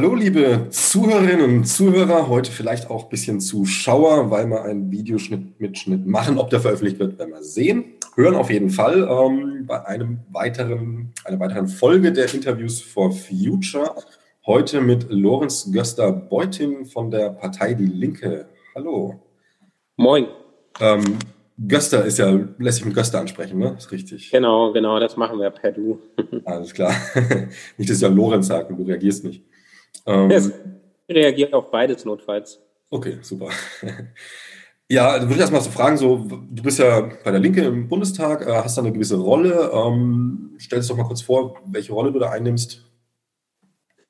Hallo, liebe Zuhörerinnen und Zuhörer, heute vielleicht auch ein bisschen Zuschauer, weil wir einen Videoschnitt machen. Ob der veröffentlicht wird, werden wir sehen. Hören auf jeden Fall ähm, bei einem weiteren, einer weiteren Folge der Interviews for Future. Heute mit Lorenz Göster-Beutin von der Partei Die Linke. Hallo. Moin. Ähm, Göster ist ja, lässt sich mit Göster ansprechen, ne? Ist richtig. Genau, genau, das machen wir per Du. Alles klar. nicht, dass ich ja Lorenz sage und du reagierst nicht. Ähm, es reagiert auf beides notfalls. Okay, super. Ja, würde ich erstmal so fragen, so, du bist ja bei der Linke im Bundestag, äh, hast da eine gewisse Rolle. Ähm, stell dich doch mal kurz vor, welche Rolle du da einnimmst.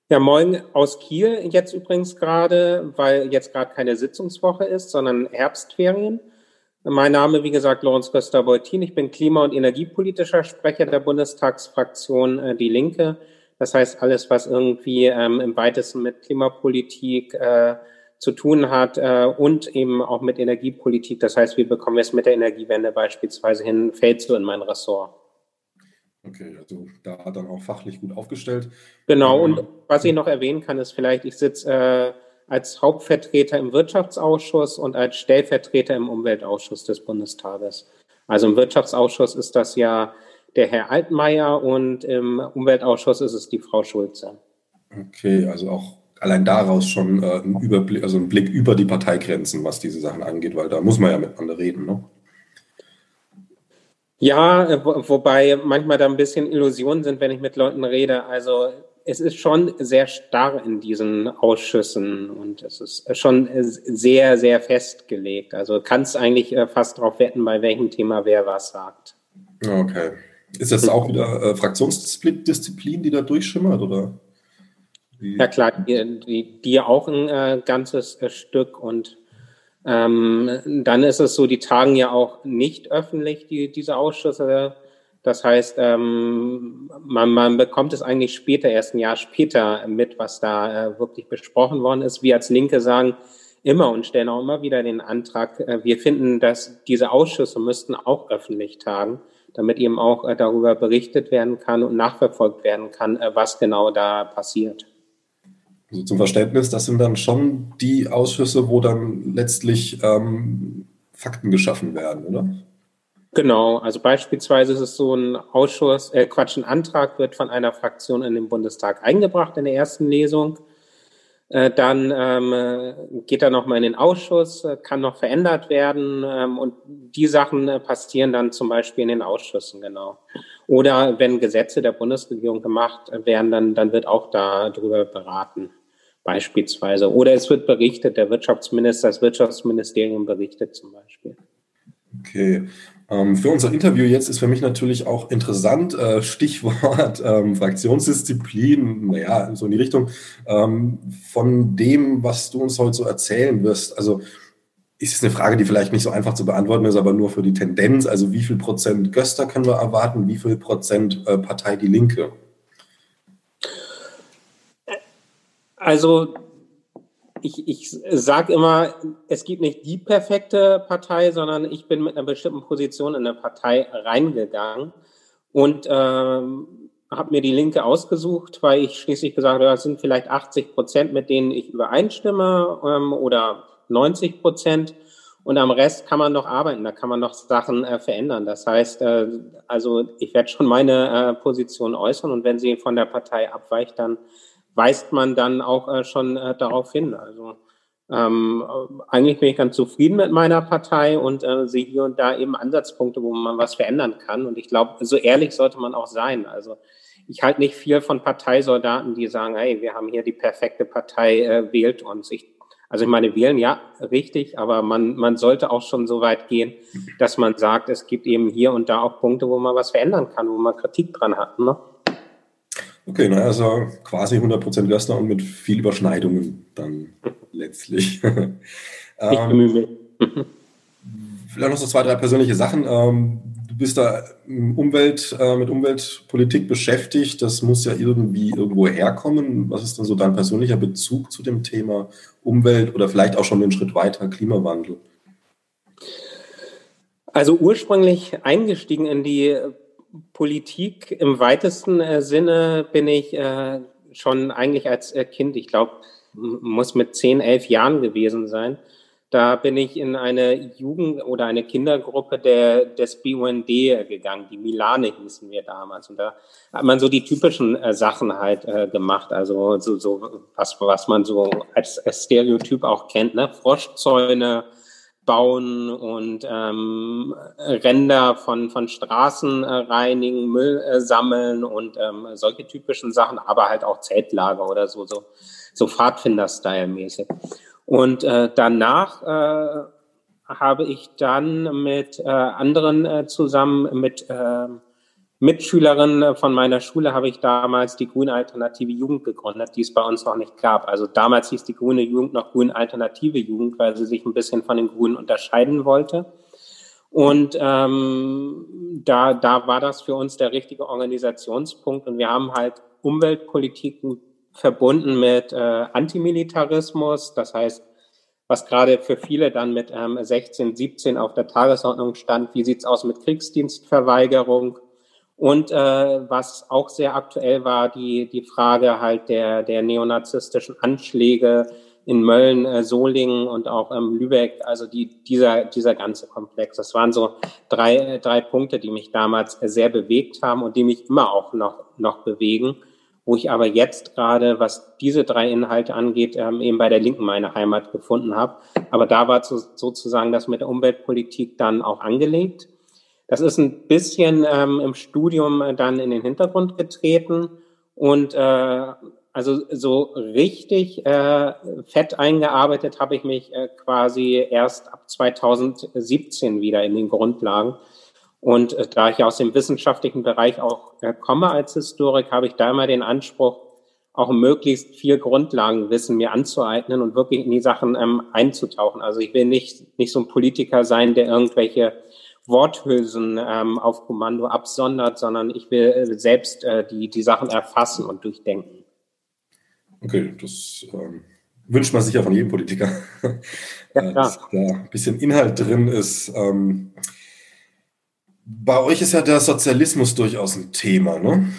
Ja, moin aus Kiel jetzt übrigens gerade, weil jetzt gerade keine Sitzungswoche ist, sondern Herbstferien. Mein Name, wie gesagt, Lorenz Köster-Beutin. Ich bin klima- und energiepolitischer Sprecher der Bundestagsfraktion äh, Die Linke. Das heißt, alles, was irgendwie ähm, im weitesten mit Klimapolitik äh, zu tun hat äh, und eben auch mit Energiepolitik. Das heißt, wie bekommen wir es mit der Energiewende beispielsweise hin, fällt so in mein Ressort. Okay, also da dann auch fachlich gut aufgestellt. Genau, und was ich noch erwähnen kann, ist vielleicht, ich sitze äh, als Hauptvertreter im Wirtschaftsausschuss und als Stellvertreter im Umweltausschuss des Bundestages. Also im Wirtschaftsausschuss ist das ja der Herr Altmaier und im Umweltausschuss ist es die Frau Schulze. Okay, also auch allein daraus schon äh, ein Überblick, also ein Blick über die Parteigrenzen, was diese Sachen angeht, weil da muss man ja miteinander reden, ne? Ja, äh, wo, wobei manchmal da ein bisschen Illusionen sind, wenn ich mit Leuten rede. Also es ist schon sehr starr in diesen Ausschüssen und es ist schon sehr, sehr festgelegt. Also kannst eigentlich äh, fast darauf wetten, bei welchem Thema wer was sagt. Okay. Ist das auch wieder äh, Fraktionsdisziplin, die da durchschimmert, oder? Ja klar, die, die, die auch ein äh, ganzes äh, Stück und ähm, dann ist es so, die tagen ja auch nicht öffentlich, die, diese Ausschüsse. Das heißt, ähm, man, man bekommt es eigentlich später, erst ein Jahr später mit, was da äh, wirklich besprochen worden ist. Wir als Linke sagen immer und stellen auch immer wieder den Antrag, äh, wir finden, dass diese Ausschüsse müssten auch öffentlich tagen damit eben auch äh, darüber berichtet werden kann und nachverfolgt werden kann, äh, was genau da passiert. Also zum Verständnis, das sind dann schon die Ausschüsse, wo dann letztlich ähm, Fakten geschaffen werden, oder? Genau, also beispielsweise ist es so ein Ausschuss, äh, Quatsch, ein Antrag wird von einer Fraktion in den Bundestag eingebracht in der ersten Lesung. Äh, dann ähm, geht er nochmal in den Ausschuss, äh, kann noch verändert werden ähm, und die Sachen äh, passieren dann zum Beispiel in den Ausschüssen, genau. Oder wenn Gesetze der Bundesregierung gemacht werden, dann, dann wird auch darüber beraten, beispielsweise. Oder es wird berichtet, der Wirtschaftsminister, das Wirtschaftsministerium berichtet zum Beispiel. Okay. Ähm, für unser Interview jetzt ist für mich natürlich auch interessant, äh, Stichwort ähm, Fraktionsdisziplin, naja, so in die Richtung, ähm, von dem, was du uns heute so erzählen wirst. Also ist es eine Frage, die vielleicht nicht so einfach zu beantworten ist, aber nur für die Tendenz. Also wie viel Prozent Göster können wir erwarten, wie viel Prozent äh, Partei Die Linke? Also ich, ich sage immer, es gibt nicht die perfekte Partei, sondern ich bin mit einer bestimmten Position in eine Partei reingegangen und ähm, habe mir die Linke ausgesucht, weil ich schließlich gesagt habe, das sind vielleicht 80 Prozent, mit denen ich übereinstimme ähm, oder 90 Prozent. Und am Rest kann man noch arbeiten, da kann man noch Sachen äh, verändern. Das heißt, äh, also ich werde schon meine äh, Position äußern und wenn sie von der Partei abweicht, dann weist man dann auch äh, schon äh, darauf hin. Also ähm, eigentlich bin ich ganz zufrieden mit meiner Partei und äh, sehe hier und da eben Ansatzpunkte, wo man was verändern kann. Und ich glaube, so ehrlich sollte man auch sein. Also ich halte nicht viel von Parteisoldaten, die sagen, hey, wir haben hier die perfekte Partei, äh, wählt uns. Ich, also ich meine, wählen, ja, richtig, aber man, man sollte auch schon so weit gehen, dass man sagt, es gibt eben hier und da auch Punkte, wo man was verändern kann, wo man Kritik dran hat. Ne? Okay, na, also quasi 100% Göstner und mit viel Überschneidungen dann letztlich. ähm, vielleicht noch so zwei, drei persönliche Sachen. Ähm, du bist da Umwelt, äh, mit Umweltpolitik beschäftigt. Das muss ja irgendwie irgendwo herkommen. Was ist denn so dein persönlicher Bezug zu dem Thema Umwelt oder vielleicht auch schon einen Schritt weiter Klimawandel? Also ursprünglich eingestiegen in die Politik im weitesten äh, Sinne bin ich äh, schon eigentlich als äh, Kind, ich glaube, muss mit zehn, elf Jahren gewesen sein. Da bin ich in eine Jugend- oder eine Kindergruppe der, des BUND gegangen. Die Milane hießen wir damals. Und da hat man so die typischen äh, Sachen halt äh, gemacht. Also so, so was, was man so als, als Stereotyp auch kennt. Ne? Froschzäune bauen und ähm, Ränder von, von Straßen äh, reinigen, Müll äh, sammeln und ähm, solche typischen Sachen, aber halt auch Zeltlager oder so, so, so Pfadfinder-Style-mäßig. Und äh, danach äh, habe ich dann mit äh, anderen äh, zusammen, mit äh, Mitschülerinnen von meiner Schule, habe ich damals die Grüne Alternative Jugend gegründet, die es bei uns noch nicht gab. Also damals hieß die Grüne Jugend noch Grüne Alternative Jugend, weil sie sich ein bisschen von den Grünen unterscheiden wollte. Und ähm, da, da war das für uns der richtige Organisationspunkt. Und wir haben halt Umweltpolitiken verbunden mit äh, Antimilitarismus, das heißt, was gerade für viele dann mit ähm, 16, 17 auf der Tagesordnung stand, wie sieht's aus mit Kriegsdienstverweigerung und äh, was auch sehr aktuell war, die, die Frage halt der, der neonazistischen Anschläge in Mölln, äh, Solingen und auch ähm, Lübeck, also die, dieser, dieser ganze Komplex. Das waren so drei, drei Punkte, die mich damals sehr bewegt haben und die mich immer auch noch, noch bewegen wo ich aber jetzt gerade, was diese drei Inhalte angeht, ähm, eben bei der Linken meine Heimat gefunden habe. Aber da war zu, sozusagen das mit der Umweltpolitik dann auch angelegt. Das ist ein bisschen ähm, im Studium dann in den Hintergrund getreten und äh, also so richtig äh, fett eingearbeitet habe ich mich äh, quasi erst ab 2017 wieder in den Grundlagen. Und äh, da ich aus dem wissenschaftlichen Bereich auch äh, komme als Historiker, habe ich da immer den Anspruch, auch möglichst viel Grundlagenwissen mir anzueignen und wirklich in die Sachen ähm, einzutauchen. Also ich will nicht, nicht so ein Politiker sein, der irgendwelche Worthülsen ähm, auf Kommando absondert, sondern ich will äh, selbst äh, die, die Sachen erfassen und durchdenken. Okay, das ähm, wünscht man sich ja von jedem Politiker, ja, äh, dass da ein bisschen Inhalt drin ist. Ähm, bei euch ist ja der Sozialismus durchaus ein Thema, ne?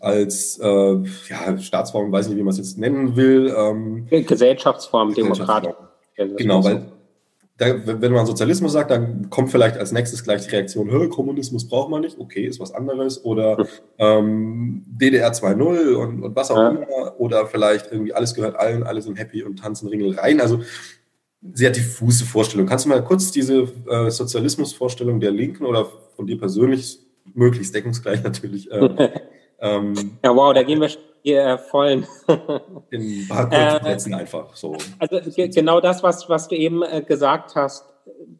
Als äh, ja, Staatsform, weiß nicht, wie man es jetzt nennen will. Ähm, Gesellschaftsform, Demokratie. Genau, weil da, wenn man Sozialismus sagt, dann kommt vielleicht als nächstes gleich die Reaktion, Kommunismus braucht man nicht, okay, ist was anderes. Oder ähm, DDR 2.0 und, und was auch ja. immer. Oder vielleicht irgendwie alles gehört allen, alle sind happy und tanzen Ringel rein. Also sehr diffuse Vorstellung. Kannst du mal kurz diese äh, Sozialismusvorstellung der Linken oder von dir persönlich, möglichst deckungsgleich natürlich, äh, ähm, ja, wow, da gehen wir hier vollen. in kurzen äh, einfach so. Also genau das, was, was du eben äh, gesagt hast,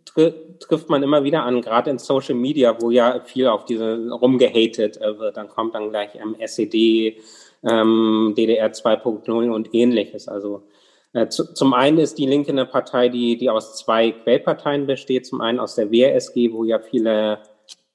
tr trifft man immer wieder an, gerade in Social Media, wo ja viel auf diese rumgehatet äh, wird. Dann kommt dann gleich ähm, SED, ähm, DDR 2.0 und ähnliches. Also äh, zu, zum einen ist die Linke eine Partei, die, die aus zwei Quellparteien besteht. Zum einen aus der WRSG, wo ja viele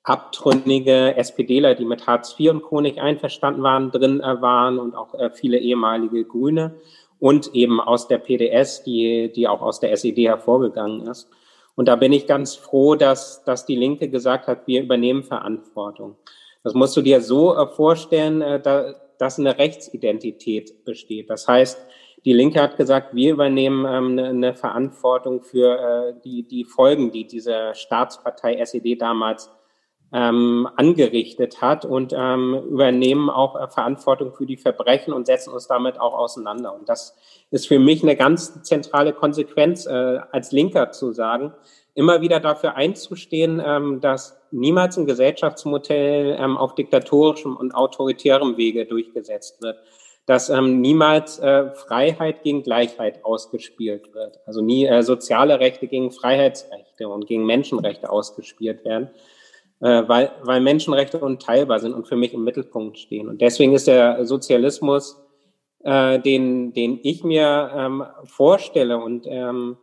abtrünnige SPDler, die mit Hartz IV und Co. nicht einverstanden waren, drin äh, waren und auch äh, viele ehemalige Grüne und eben aus der PDS, die, die auch aus der SED hervorgegangen ist. Und da bin ich ganz froh, dass, dass die Linke gesagt hat, wir übernehmen Verantwortung. Das musst du dir so äh, vorstellen, da, dass eine Rechtsidentität besteht. Das heißt, die Linke hat gesagt, wir übernehmen ähm, eine, eine Verantwortung für die, die Folgen, die diese Staatspartei SED damals ähm, angerichtet hat und ähm, übernehmen auch äh, Verantwortung für die Verbrechen und setzen uns damit auch auseinander. Und das ist für mich eine ganz zentrale Konsequenz, äh, als Linker zu sagen, immer wieder dafür einzustehen, ähm, dass niemals ein Gesellschaftsmodell ähm, auf diktatorischem und autoritärem Wege durchgesetzt wird, dass ähm, niemals äh, Freiheit gegen Gleichheit ausgespielt wird, also nie äh, soziale Rechte gegen Freiheitsrechte und gegen Menschenrechte ausgespielt werden, äh, weil, weil Menschenrechte unteilbar sind und für mich im Mittelpunkt stehen. Und deswegen ist der Sozialismus, äh, den, den ich mir ähm, vorstelle und ähm,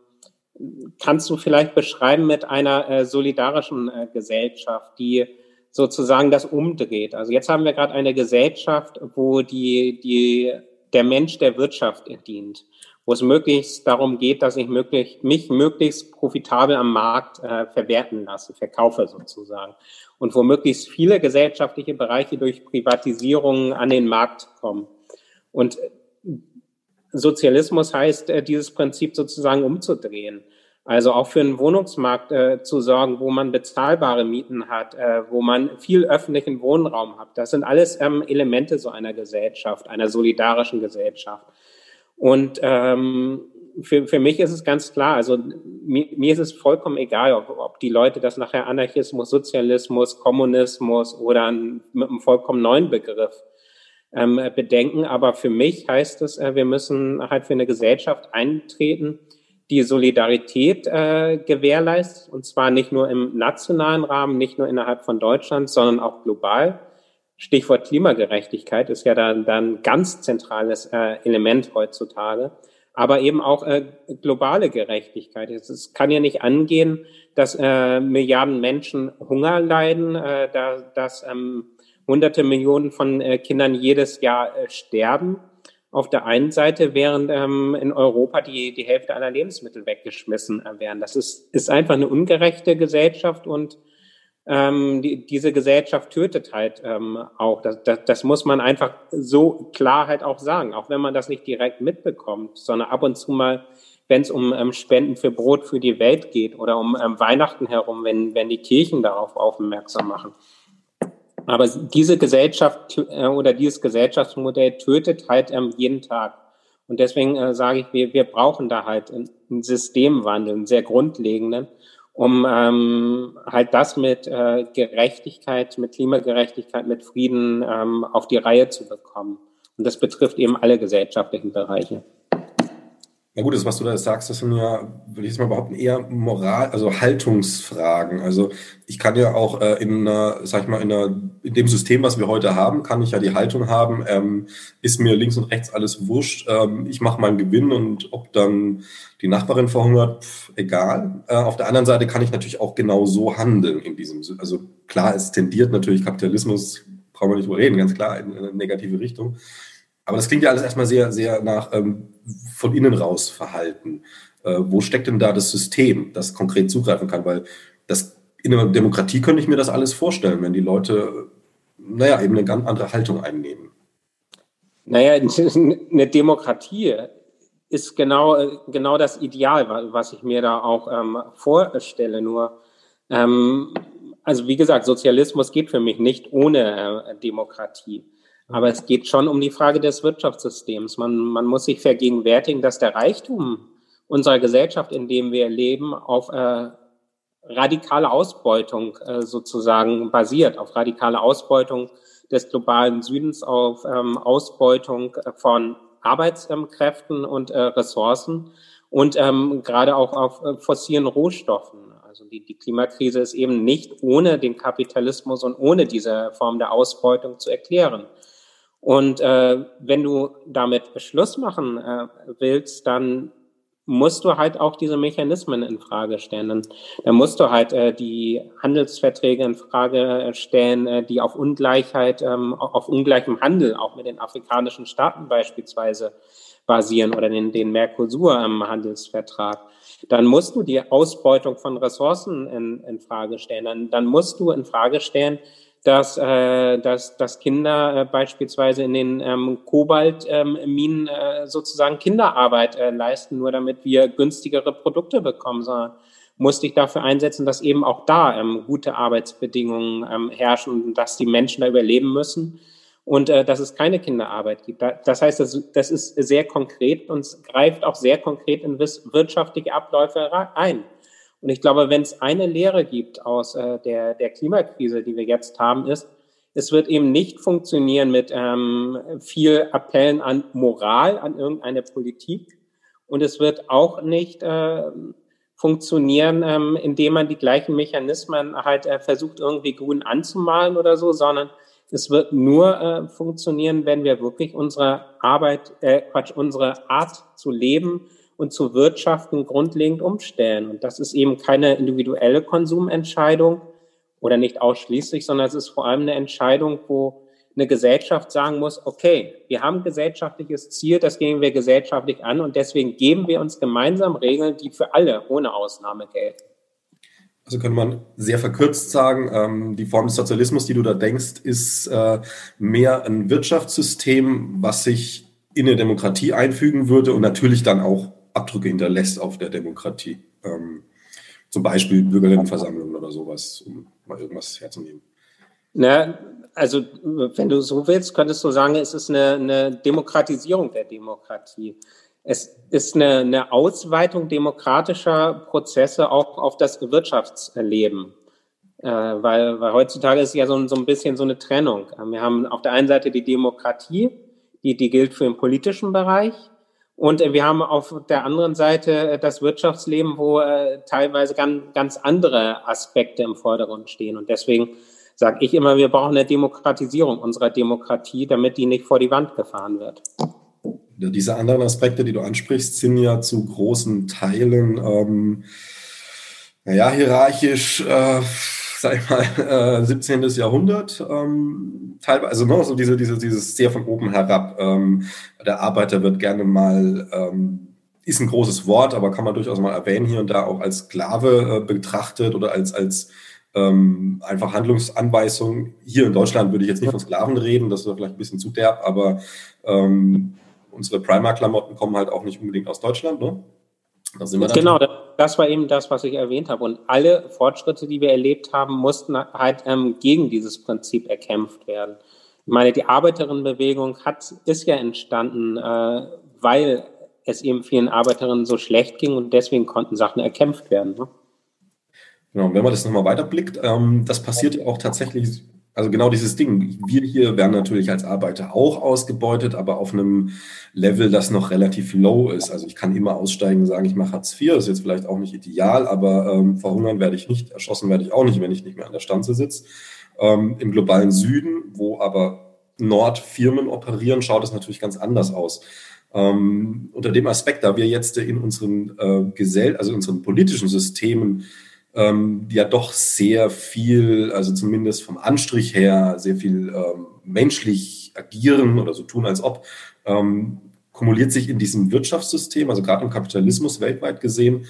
kannst du vielleicht beschreiben mit einer äh, solidarischen äh, Gesellschaft, die sozusagen das umdreht. Also jetzt haben wir gerade eine Gesellschaft, wo die, die, der Mensch der Wirtschaft dient wo es möglichst darum geht, dass ich möglich, mich möglichst profitabel am Markt äh, verwerten lasse, verkaufe sozusagen. Und wo möglichst viele gesellschaftliche Bereiche durch Privatisierung an den Markt kommen. Und Sozialismus heißt, äh, dieses Prinzip sozusagen umzudrehen. Also auch für einen Wohnungsmarkt äh, zu sorgen, wo man bezahlbare Mieten hat, äh, wo man viel öffentlichen Wohnraum hat. Das sind alles ähm, Elemente so einer Gesellschaft, einer solidarischen Gesellschaft. Und ähm, für, für mich ist es ganz klar, also mir, mir ist es vollkommen egal, ob, ob die Leute das nachher Anarchismus, Sozialismus, Kommunismus oder mit einem vollkommen neuen Begriff ähm, bedenken. Aber für mich heißt es, äh, wir müssen halt für eine Gesellschaft eintreten, die Solidarität äh, gewährleistet, und zwar nicht nur im nationalen Rahmen, nicht nur innerhalb von Deutschland, sondern auch global. Stichwort Klimagerechtigkeit ist ja dann ein ganz zentrales äh, Element heutzutage, aber eben auch äh, globale Gerechtigkeit. Es, es, kann ja nicht angehen, dass äh, Milliarden Menschen Hunger leiden, äh, da, dass ähm, hunderte Millionen von äh, Kindern jedes Jahr äh, sterben auf der einen Seite, während ähm, in Europa die, die Hälfte aller Lebensmittel weggeschmissen äh, werden. Das ist, ist einfach eine ungerechte Gesellschaft und ähm, die, diese Gesellschaft tötet halt ähm, auch. Das, das, das muss man einfach so klar halt auch sagen, auch wenn man das nicht direkt mitbekommt, sondern ab und zu mal, wenn es um ähm, Spenden für Brot für die Welt geht oder um ähm, Weihnachten herum, wenn, wenn die Kirchen darauf aufmerksam machen. Aber diese Gesellschaft äh, oder dieses Gesellschaftsmodell tötet halt ähm, jeden Tag. Und deswegen äh, sage ich, wir, wir brauchen da halt einen Systemwandel, einen sehr grundlegenden, um ähm, halt das mit äh, Gerechtigkeit, mit Klimagerechtigkeit, mit Frieden ähm, auf die Reihe zu bekommen. Und das betrifft eben alle gesellschaftlichen Bereiche. Na gut, das, was du da sagst, das sind ja, würde ich jetzt mal behaupten, eher Moral, also Haltungsfragen. Also ich kann ja auch äh, in einer, sag ich mal, in, einer, in dem System, was wir heute haben, kann ich ja die Haltung haben, ähm, ist mir links und rechts alles wurscht, ähm, ich mache meinen Gewinn und ob dann die Nachbarin verhungert, pff, egal. Äh, auf der anderen Seite kann ich natürlich auch genau so handeln in diesem, also klar, es tendiert natürlich Kapitalismus, brauchen wir nicht drüber reden, ganz klar, in eine negative Richtung. Aber das klingt ja alles erstmal sehr, sehr nach ähm, von innen raus Verhalten. Äh, wo steckt denn da das System, das konkret zugreifen kann? Weil das in einer Demokratie könnte ich mir das alles vorstellen, wenn die Leute, naja, eben eine ganz andere Haltung einnehmen. Naja, eine Demokratie ist genau, genau das Ideal, was ich mir da auch ähm, vorstelle. Nur, ähm, also wie gesagt, Sozialismus geht für mich nicht ohne äh, Demokratie. Aber es geht schon um die Frage des Wirtschaftssystems. Man, man muss sich vergegenwärtigen, dass der Reichtum unserer Gesellschaft, in dem wir leben, auf äh, radikale Ausbeutung äh, sozusagen basiert, auf radikale Ausbeutung des globalen Südens, auf ähm, Ausbeutung von Arbeitskräften und äh, Ressourcen und ähm, gerade auch auf äh, fossilen Rohstoffen. Also die, die Klimakrise ist eben nicht ohne den Kapitalismus und ohne diese Form der Ausbeutung zu erklären. Und äh, wenn du damit Schluss machen äh, willst, dann musst du halt auch diese Mechanismen in Frage stellen. Dann musst du halt äh, die Handelsverträge in Frage stellen, äh, die auf Ungleichheit, ähm, auf ungleichem Handel, auch mit den afrikanischen Staaten beispielsweise basieren oder den, den Mercosur-Handelsvertrag. Ähm, dann musst du die Ausbeutung von Ressourcen in, in Frage stellen. Dann, dann musst du in Frage stellen, dass, äh, dass, dass Kinder äh, beispielsweise in den ähm, Kobaltminen ähm, äh, sozusagen Kinderarbeit äh, leisten, nur damit wir günstigere Produkte bekommen, sondern musste ich dafür einsetzen, dass eben auch da ähm, gute Arbeitsbedingungen ähm, herrschen und dass die Menschen da überleben müssen und äh, dass es keine Kinderarbeit gibt. Das heißt, das, das ist sehr konkret und greift auch sehr konkret in wirtschaftliche Abläufe ein. Und ich glaube, wenn es eine Lehre gibt aus äh, der, der Klimakrise, die wir jetzt haben, ist, es wird eben nicht funktionieren mit ähm, viel Appellen an Moral, an irgendeine Politik. Und es wird auch nicht äh, funktionieren, ähm, indem man die gleichen Mechanismen halt äh, versucht, irgendwie grün anzumalen oder so, sondern es wird nur äh, funktionieren, wenn wir wirklich unsere Arbeit, äh, Quatsch, unsere Art zu leben und zu wirtschaften grundlegend umstellen. Und das ist eben keine individuelle Konsumentscheidung oder nicht ausschließlich, sondern es ist vor allem eine Entscheidung, wo eine Gesellschaft sagen muss, okay, wir haben ein gesellschaftliches Ziel, das gehen wir gesellschaftlich an und deswegen geben wir uns gemeinsam Regeln, die für alle ohne Ausnahme gelten. Also könnte man sehr verkürzt sagen, ähm, die Form des Sozialismus, die du da denkst, ist äh, mehr ein Wirtschaftssystem, was sich in eine Demokratie einfügen würde und natürlich dann auch Abdrücke hinterlässt auf der Demokratie. Ähm, zum Beispiel Bürgerinnenversammlungen oder sowas, um mal irgendwas herzunehmen. Na, also wenn du so willst, könntest du sagen, es ist eine, eine Demokratisierung der Demokratie. Es ist eine, eine Ausweitung demokratischer Prozesse auch auf das Wirtschaftsleben. Äh, weil, weil heutzutage ist ja so, so ein bisschen so eine Trennung. Wir haben auf der einen Seite die Demokratie, die, die gilt für den politischen Bereich. Und wir haben auf der anderen Seite das Wirtschaftsleben, wo äh, teilweise ganz, ganz andere Aspekte im Vordergrund stehen. Und deswegen sage ich immer, wir brauchen eine Demokratisierung unserer Demokratie, damit die nicht vor die Wand gefahren wird. Diese anderen Aspekte, die du ansprichst, sind ja zu großen Teilen, ähm, naja, hierarchisch, äh, sag ich mal, äh, 17. Jahrhundert, ähm, teilweise, also ne, so diese, diese, dieses sehr von oben herab. Ähm, der Arbeiter wird gerne mal, ähm, ist ein großes Wort, aber kann man durchaus mal erwähnen, hier und da auch als Sklave äh, betrachtet oder als, als ähm, einfach Handlungsanweisung. Hier in Deutschland würde ich jetzt nicht von Sklaven reden, das ist vielleicht ein bisschen zu derb, aber ähm, unsere Primark-Klamotten kommen halt auch nicht unbedingt aus Deutschland, ne? Genau, das war eben das, was ich erwähnt habe. Und alle Fortschritte, die wir erlebt haben, mussten halt ähm, gegen dieses Prinzip erkämpft werden. Ich meine, die Arbeiterinnenbewegung hat, ist ja entstanden, äh, weil es eben vielen Arbeiterinnen so schlecht ging und deswegen konnten Sachen erkämpft werden. Ne? Genau, wenn man das nochmal weiterblickt, ähm, das passiert ja auch tatsächlich, also genau dieses Ding. Wir hier werden natürlich als Arbeiter auch ausgebeutet, aber auf einem Level, das noch relativ low ist. Also ich kann immer aussteigen und sagen, ich mache Hartz IV, das ist jetzt vielleicht auch nicht ideal, aber ähm, verhungern werde ich nicht, erschossen werde ich auch nicht, wenn ich nicht mehr an der Stanze sitze. Ähm, Im globalen Süden, wo aber Nordfirmen operieren, schaut es natürlich ganz anders aus. Ähm, unter dem Aspekt, da wir jetzt in unseren äh, Gesell also in unseren politischen Systemen ähm, ja doch sehr viel, also zumindest vom Anstrich her, sehr viel ähm, menschlich agieren oder so tun, als ob, ähm, kumuliert sich in diesem Wirtschaftssystem, also gerade im Kapitalismus weltweit gesehen,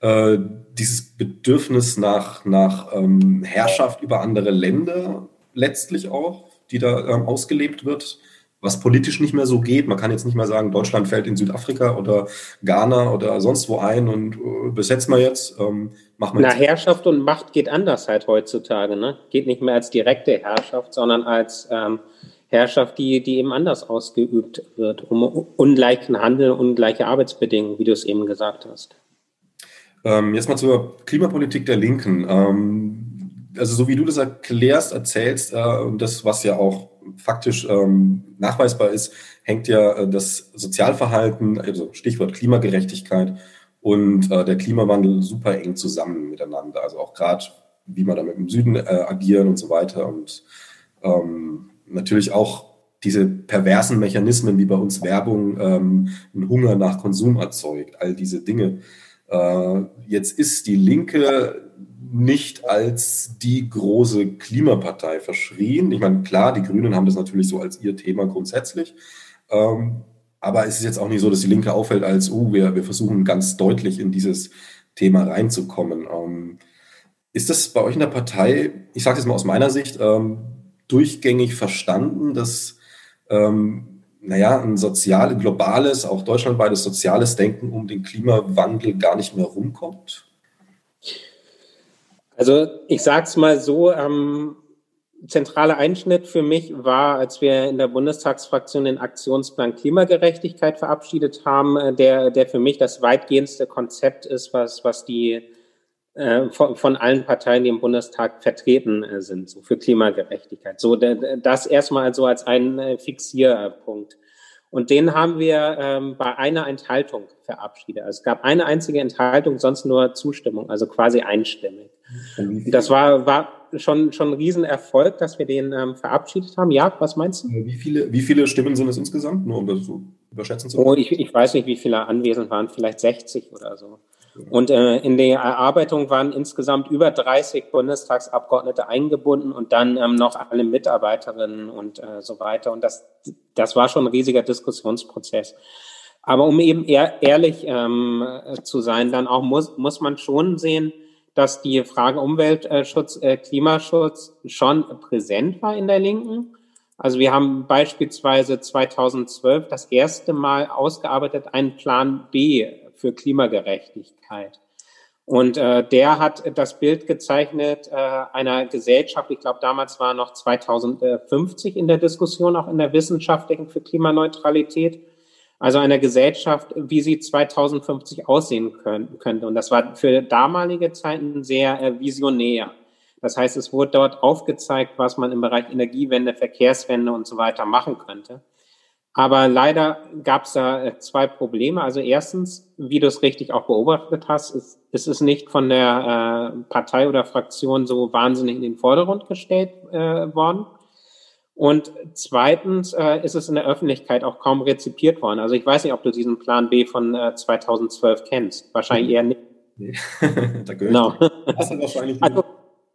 äh, dieses Bedürfnis nach, nach ähm, Herrschaft über andere Länder letztlich auch, die da ähm, ausgelebt wird was politisch nicht mehr so geht. Man kann jetzt nicht mehr sagen, Deutschland fällt in Südafrika oder Ghana oder sonst wo ein und äh, besetzt mal jetzt. Ähm, machen wir Na, Herrschaft und Macht geht anders halt heutzutage. Ne? Geht nicht mehr als direkte Herrschaft, sondern als ähm, Herrschaft, die, die eben anders ausgeübt wird, um ungleichen Handel, ungleiche Arbeitsbedingungen, wie du es eben gesagt hast. Ähm, jetzt mal zur Klimapolitik der Linken. Also so wie du das erklärst, erzählst, äh, und das, was ja auch faktisch ähm, nachweisbar ist, hängt ja äh, das Sozialverhalten, also Stichwort Klimagerechtigkeit und äh, der Klimawandel super eng zusammen miteinander. Also auch gerade, wie man damit im Süden äh, agieren und so weiter. Und ähm, natürlich auch diese perversen Mechanismen, wie bei uns Werbung ähm, einen Hunger nach Konsum erzeugt, all diese Dinge. Äh, jetzt ist die Linke nicht als die große Klimapartei verschrien. Ich meine, klar, die Grünen haben das natürlich so als ihr Thema grundsätzlich. Ähm, aber es ist jetzt auch nicht so, dass die Linke auffällt als, oh, wir, wir versuchen ganz deutlich in dieses Thema reinzukommen. Ähm, ist das bei euch in der Partei, ich sage jetzt mal aus meiner Sicht, ähm, durchgängig verstanden, dass ähm, naja, ein soziales, globales, auch deutschlandweites soziales Denken um den Klimawandel gar nicht mehr rumkommt? Also ich sage es mal so, ähm, zentraler Einschnitt für mich war, als wir in der Bundestagsfraktion den Aktionsplan Klimagerechtigkeit verabschiedet haben, äh, der, der für mich das weitgehendste Konzept ist, was, was die äh, von, allen Parteien, die im Bundestag vertreten äh, sind, so für Klimagerechtigkeit. So das erstmal so als ein äh, Fixierpunkt. Und den haben wir ähm, bei einer Enthaltung verabschiedet. Also es gab eine einzige Enthaltung, sonst nur Zustimmung, also quasi einstimmig. Das war, war schon, schon ein Riesenerfolg, dass wir den ähm, verabschiedet haben. Ja, was meinst du? Wie viele, wie viele Stimmen sind es insgesamt, nur um das so überschätzen zu können? Oh, ich, ich weiß nicht, wie viele anwesend waren, vielleicht 60 oder so. Und äh, in der Erarbeitung waren insgesamt über 30 Bundestagsabgeordnete eingebunden und dann ähm, noch alle Mitarbeiterinnen und äh, so weiter. Und das, das war schon ein riesiger Diskussionsprozess. Aber um eben ehr, ehrlich ähm, zu sein, dann auch muss, muss man schon sehen, dass die Frage Umweltschutz, äh, Klimaschutz schon präsent war in der Linken. Also wir haben beispielsweise 2012 das erste Mal ausgearbeitet einen Plan B für Klimagerechtigkeit. Und äh, der hat das Bild gezeichnet äh, einer Gesellschaft, ich glaube damals war noch 2050 in der Diskussion, auch in der wissenschaftlichen für Klimaneutralität, also einer Gesellschaft, wie sie 2050 aussehen können, könnte. Und das war für damalige Zeiten sehr äh, visionär. Das heißt, es wurde dort aufgezeigt, was man im Bereich Energiewende, Verkehrswende und so weiter machen könnte. Aber leider gab es da äh, zwei Probleme. Also erstens, wie du es richtig auch beobachtet hast, ist, ist es nicht von der äh, Partei oder Fraktion so wahnsinnig in den Vordergrund gestellt äh, worden. Und zweitens äh, ist es in der Öffentlichkeit auch kaum rezipiert worden. Also ich weiß nicht, ob du diesen Plan B von äh, 2012 kennst. Wahrscheinlich eher nicht. Nee. da gehört genau. Wahrscheinlich also,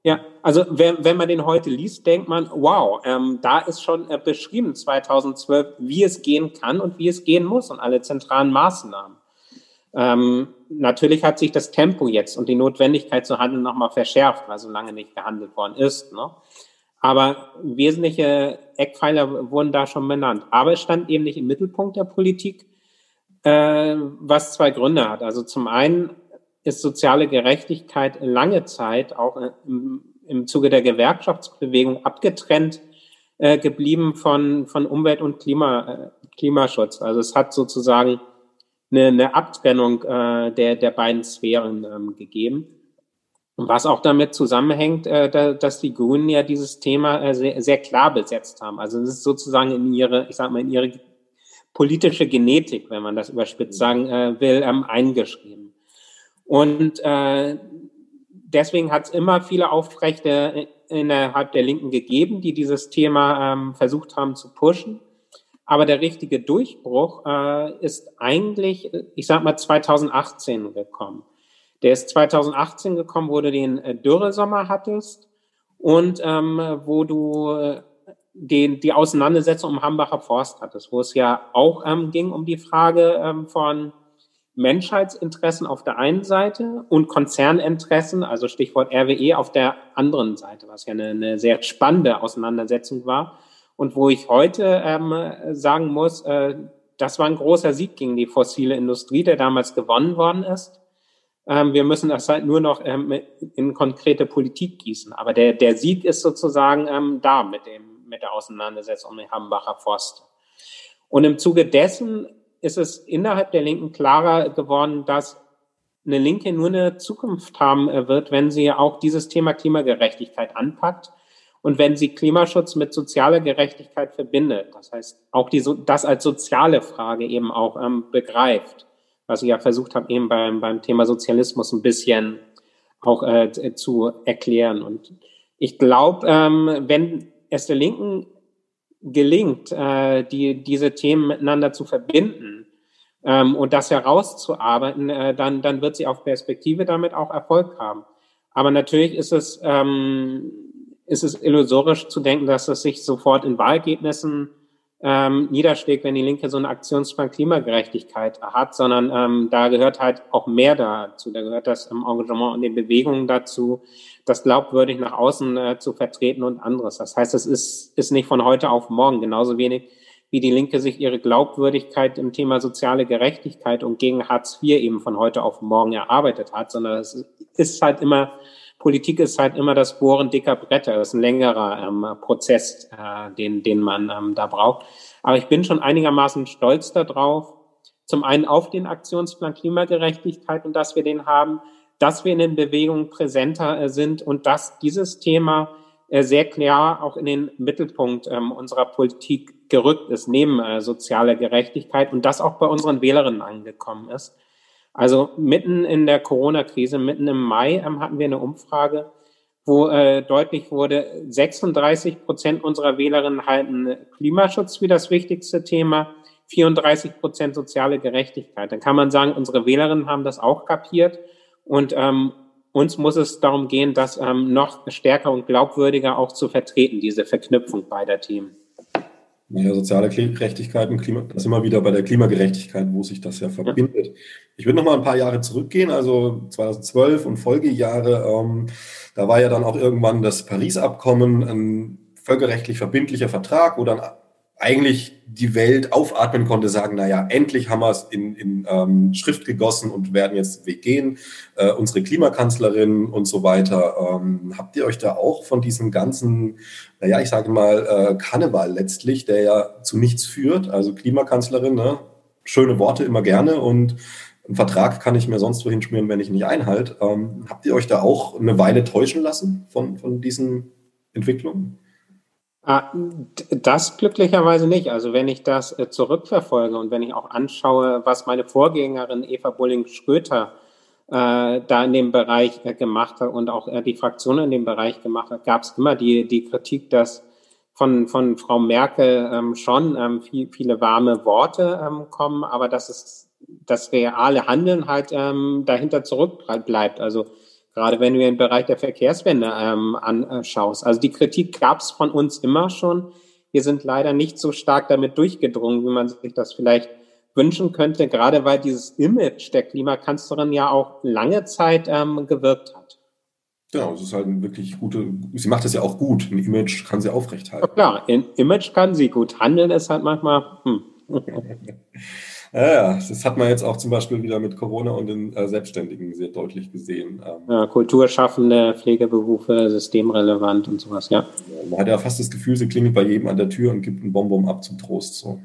ja, also wenn, wenn man den heute liest, denkt man, wow, ähm, da ist schon äh, beschrieben 2012, wie es gehen kann und wie es gehen muss und alle zentralen Maßnahmen. Ähm, natürlich hat sich das Tempo jetzt und die Notwendigkeit zu handeln nochmal verschärft, weil so lange nicht gehandelt worden ist. Ne? Aber wesentliche Eckpfeiler wurden da schon benannt. Aber es stand eben nicht im Mittelpunkt der Politik, äh, was zwei Gründe hat. Also zum einen ist soziale Gerechtigkeit lange Zeit auch im, im Zuge der Gewerkschaftsbewegung abgetrennt äh, geblieben von, von Umwelt- und Klima, äh, Klimaschutz. Also es hat sozusagen eine, eine Abtrennung äh, der, der beiden Sphären ähm, gegeben. Was auch damit zusammenhängt, äh, da, dass die Grünen ja dieses Thema äh, sehr, klar besetzt haben. Also es ist sozusagen in ihre, ich sag mal, in ihre politische Genetik, wenn man das überspitzt sagen äh, will, ähm, eingeschrieben. Und deswegen hat es immer viele Aufrechte innerhalb der Linken gegeben, die dieses Thema ähm, versucht haben zu pushen. Aber der richtige Durchbruch ist eigentlich, ich sag mal, 2018 gekommen. Der ist 2018 gekommen, wo du den äh, Dürresommer hattest und ähm, wo du äh, den, die Auseinandersetzung um Hambacher Forst hattest, wo es ja auch ähm, ging um die Frage ähm, von Menschheitsinteressen auf der einen Seite und Konzerninteressen, also Stichwort RWE, auf der anderen Seite, was ja eine, eine sehr spannende Auseinandersetzung war. Und wo ich heute ähm, sagen muss, äh, das war ein großer Sieg gegen die fossile Industrie, der damals gewonnen worden ist. Ähm, wir müssen das halt nur noch ähm, in konkrete Politik gießen. Aber der, der Sieg ist sozusagen ähm, da mit, dem, mit der Auseinandersetzung den Hambacher Forst. Und im Zuge dessen ist es innerhalb der Linken klarer geworden, dass eine Linke nur eine Zukunft haben äh, wird, wenn sie auch dieses Thema Klimagerechtigkeit anpackt und wenn sie Klimaschutz mit sozialer Gerechtigkeit verbindet. Das heißt, auch die, das als soziale Frage eben auch ähm, begreift, was ich ja versucht habe, eben beim, beim Thema Sozialismus ein bisschen auch äh, zu erklären. Und ich glaube, ähm, wenn es der Linken gelingt, äh, die, diese Themen miteinander zu verbinden ähm, und das herauszuarbeiten, äh, dann, dann wird sie auf Perspektive damit auch Erfolg haben. Aber natürlich ist es, ähm, ist es illusorisch zu denken, dass es sich sofort in Wahlergebnissen ähm, niederschlägt, wenn die Linke so einen Aktionsplan Klimagerechtigkeit hat, sondern ähm, da gehört halt auch mehr dazu. Da gehört das ähm, Engagement und die Bewegungen dazu, das glaubwürdig nach außen äh, zu vertreten und anderes. Das heißt, es ist, ist nicht von heute auf morgen genauso wenig, wie die Linke sich ihre Glaubwürdigkeit im Thema soziale Gerechtigkeit und gegen Hartz IV eben von heute auf morgen erarbeitet hat, sondern es ist halt immer, Politik ist halt immer das Bohren dicker Bretter. Das ist ein längerer ähm, Prozess, äh, den, den man ähm, da braucht. Aber ich bin schon einigermaßen stolz darauf, zum einen auf den Aktionsplan Klimagerechtigkeit und dass wir den haben, dass wir in den Bewegungen präsenter äh, sind und dass dieses Thema äh, sehr klar auch in den Mittelpunkt ähm, unserer Politik gerückt ist, neben äh, sozialer Gerechtigkeit und das auch bei unseren Wählerinnen angekommen ist. Also mitten in der Corona-Krise, mitten im Mai ähm, hatten wir eine Umfrage, wo äh, deutlich wurde, 36 Prozent unserer Wählerinnen halten Klimaschutz für das wichtigste Thema, 34 Prozent soziale Gerechtigkeit. Dann kann man sagen, unsere Wählerinnen haben das auch kapiert und ähm, uns muss es darum gehen, das ähm, noch stärker und glaubwürdiger auch zu vertreten, diese Verknüpfung beider Themen. Ja, soziale Gerechtigkeit und Klima, das ist immer wieder bei der Klimagerechtigkeit, wo sich das ja verbindet. Ich will noch mal ein paar Jahre zurückgehen, also 2012 und Folgejahre. Ähm, da war ja dann auch irgendwann das Paris-Abkommen ein völkerrechtlich verbindlicher Vertrag, wo dann eigentlich die Welt aufatmen konnte, sagen, na ja, endlich haben wir es in, in ähm, Schrift gegossen und werden jetzt Weg gehen. Äh, unsere Klimakanzlerin und so weiter. Ähm, habt ihr euch da auch von diesem ganzen, naja, ich sage mal, äh, Karneval letztlich, der ja zu nichts führt, also Klimakanzlerin, ne? schöne Worte immer gerne und einen Vertrag kann ich mir sonst wohin schmieren, wenn ich nicht einhalte. Ähm, habt ihr euch da auch eine Weile täuschen lassen von, von diesen Entwicklungen? Ah, das glücklicherweise nicht. Also wenn ich das äh, zurückverfolge und wenn ich auch anschaue, was meine Vorgängerin Eva Bulling-Schröter äh, da in dem Bereich äh, gemacht hat und auch äh, die Fraktion in dem Bereich gemacht hat, gab es immer die, die Kritik, dass von, von Frau Merkel ähm, schon ähm, viel, viele warme Worte ähm, kommen, aber dass es das reale Handeln halt ähm, dahinter zurückbleibt. Also gerade wenn du den Bereich der Verkehrswende ähm, anschaust. Also die Kritik gab es von uns immer schon. Wir sind leider nicht so stark damit durchgedrungen, wie man sich das vielleicht wünschen könnte, gerade weil dieses Image der Klimakanzlerin ja auch lange Zeit ähm, gewirkt hat. Genau, es ist halt eine wirklich gute, sie macht das ja auch gut. Ein Image kann sie aufrechthalten. Ja, klar, ein Image kann sie gut. Handeln ist halt manchmal. Hm. Ja, ja, das hat man jetzt auch zum Beispiel wieder mit Corona und den äh, Selbstständigen sehr deutlich gesehen. Ähm, ja, Kulturschaffende, Pflegeberufe, systemrelevant und sowas, ja. Man hat ja fast das Gefühl, sie klingelt bei jedem an der Tür und gibt einen Bonbon ab zum Trost. So.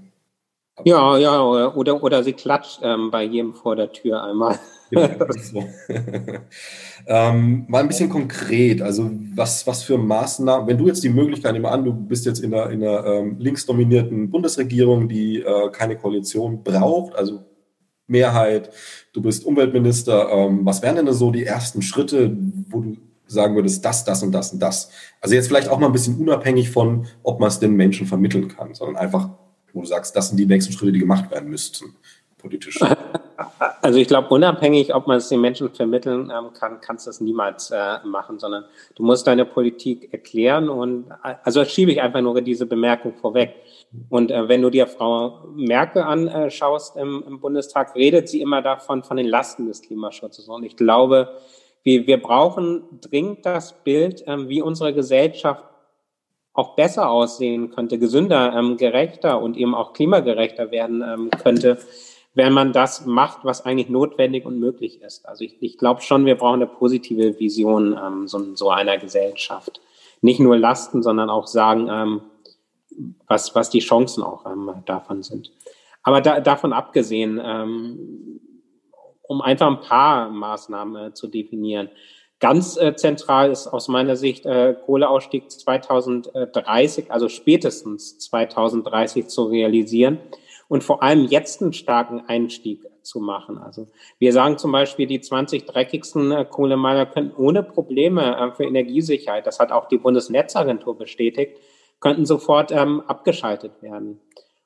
Ja, ja, oder, oder sie klatscht ähm, bei jedem vor der Tür einmal. ähm, mal ein bisschen konkret, also was, was für Maßnahmen, wenn du jetzt die Möglichkeit, nehmen an, du bist jetzt in einer, in einer ähm, linksdominierten Bundesregierung, die äh, keine Koalition braucht, also Mehrheit, du bist Umweltminister, ähm, was wären denn so die ersten Schritte, wo du sagen würdest, das, das und das und das? Also jetzt vielleicht auch mal ein bisschen unabhängig von, ob man es den Menschen vermitteln kann, sondern einfach wo du sagst, das sind die nächsten Schritte, die gemacht werden müssten, politisch? Also ich glaube, unabhängig, ob man es den Menschen vermitteln ähm, kann, kannst du es niemals äh, machen, sondern du musst deine Politik erklären und also schiebe ich einfach nur diese Bemerkung vorweg. Und äh, wenn du dir Frau Merkel anschaust im, im, Bundestag, redet sie immer davon, von den Lasten des Klimaschutzes. Und ich glaube, wir, wir brauchen dringend das Bild, ähm, wie unsere Gesellschaft auch besser aussehen könnte, gesünder, ähm, gerechter und eben auch klimagerechter werden ähm, könnte, wenn man das macht, was eigentlich notwendig und möglich ist. Also ich, ich glaube schon, wir brauchen eine positive Vision ähm, so, so einer Gesellschaft. Nicht nur Lasten, sondern auch sagen, ähm, was, was die Chancen auch ähm, davon sind. Aber da, davon abgesehen, ähm, um einfach ein paar Maßnahmen äh, zu definieren. Ganz äh, zentral ist aus meiner Sicht äh, Kohleausstieg 2030, also spätestens 2030 zu realisieren und vor allem jetzt einen starken Einstieg zu machen. Also wir sagen zum Beispiel, die 20 dreckigsten äh, Kohleminer können ohne Probleme äh, für Energiesicherheit, das hat auch die Bundesnetzagentur bestätigt, könnten sofort ähm, abgeschaltet werden.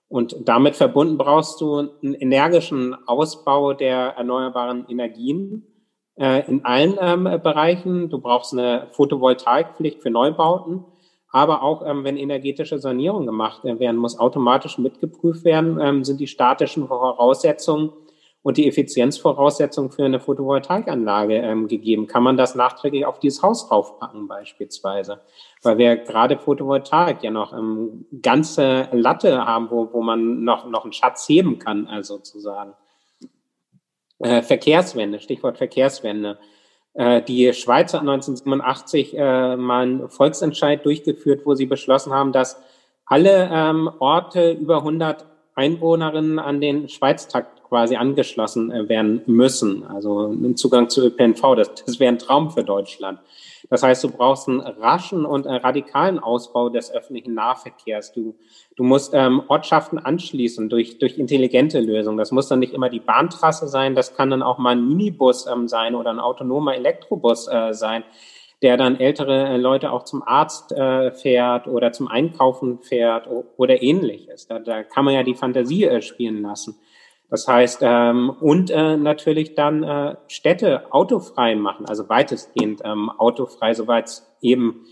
Und damit verbunden brauchst du einen energischen Ausbau der erneuerbaren Energien äh, in allen ähm, Bereichen. Du brauchst eine Photovoltaikpflicht für Neubauten, aber auch ähm, wenn energetische Sanierung gemacht werden muss, automatisch mitgeprüft werden, ähm, sind die statischen Voraussetzungen und die Effizienzvoraussetzungen für eine Photovoltaikanlage ähm, gegeben. Kann man das nachträglich auf dieses Haus draufpacken beispielsweise? Weil wir gerade Photovoltaik ja noch ähm, ganze Latte haben, wo, wo man noch, noch einen Schatz heben kann, also sozusagen. Äh, Verkehrswende, Stichwort Verkehrswende. Äh, die Schweiz hat 1987 äh, mal einen Volksentscheid durchgeführt, wo sie beschlossen haben, dass alle ähm, Orte über 100 Einwohnerinnen an den Schweiztakt quasi angeschlossen äh, werden müssen. Also einen Zugang zu ÖPNV, das, das wäre ein Traum für Deutschland. Das heißt, du brauchst einen raschen und äh, radikalen Ausbau des öffentlichen Nahverkehrs. Du, du musst ähm, Ortschaften anschließen durch, durch intelligente Lösungen. Das muss dann nicht immer die Bahntrasse sein, das kann dann auch mal ein Minibus ähm, sein oder ein autonomer Elektrobus äh, sein, der dann ältere äh, Leute auch zum Arzt äh, fährt oder zum Einkaufen fährt oder ähnliches. Da, da kann man ja die Fantasie äh, spielen lassen. Das heißt, ähm, und äh, natürlich dann äh, Städte autofrei machen, also weitestgehend ähm, autofrei, soweit es eben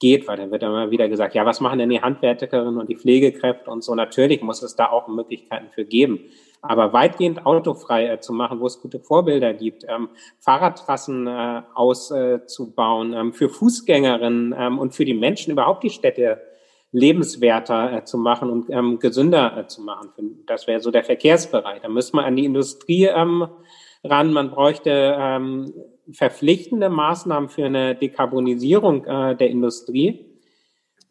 geht, weil dann wird immer wieder gesagt, ja, was machen denn die Handwerkerinnen und die Pflegekräfte und so. Natürlich muss es da auch Möglichkeiten für geben. Aber weitgehend autofrei äh, zu machen, wo es gute Vorbilder gibt, ähm, Fahrradtrassen äh, auszubauen, äh, ähm, für Fußgängerinnen ähm, und für die Menschen überhaupt die Städte lebenswerter äh, zu machen und ähm, gesünder äh, zu machen. Das wäre so der Verkehrsbereich. Da müsste man an die Industrie ähm, ran. Man bräuchte ähm, verpflichtende Maßnahmen für eine Dekarbonisierung äh, der Industrie.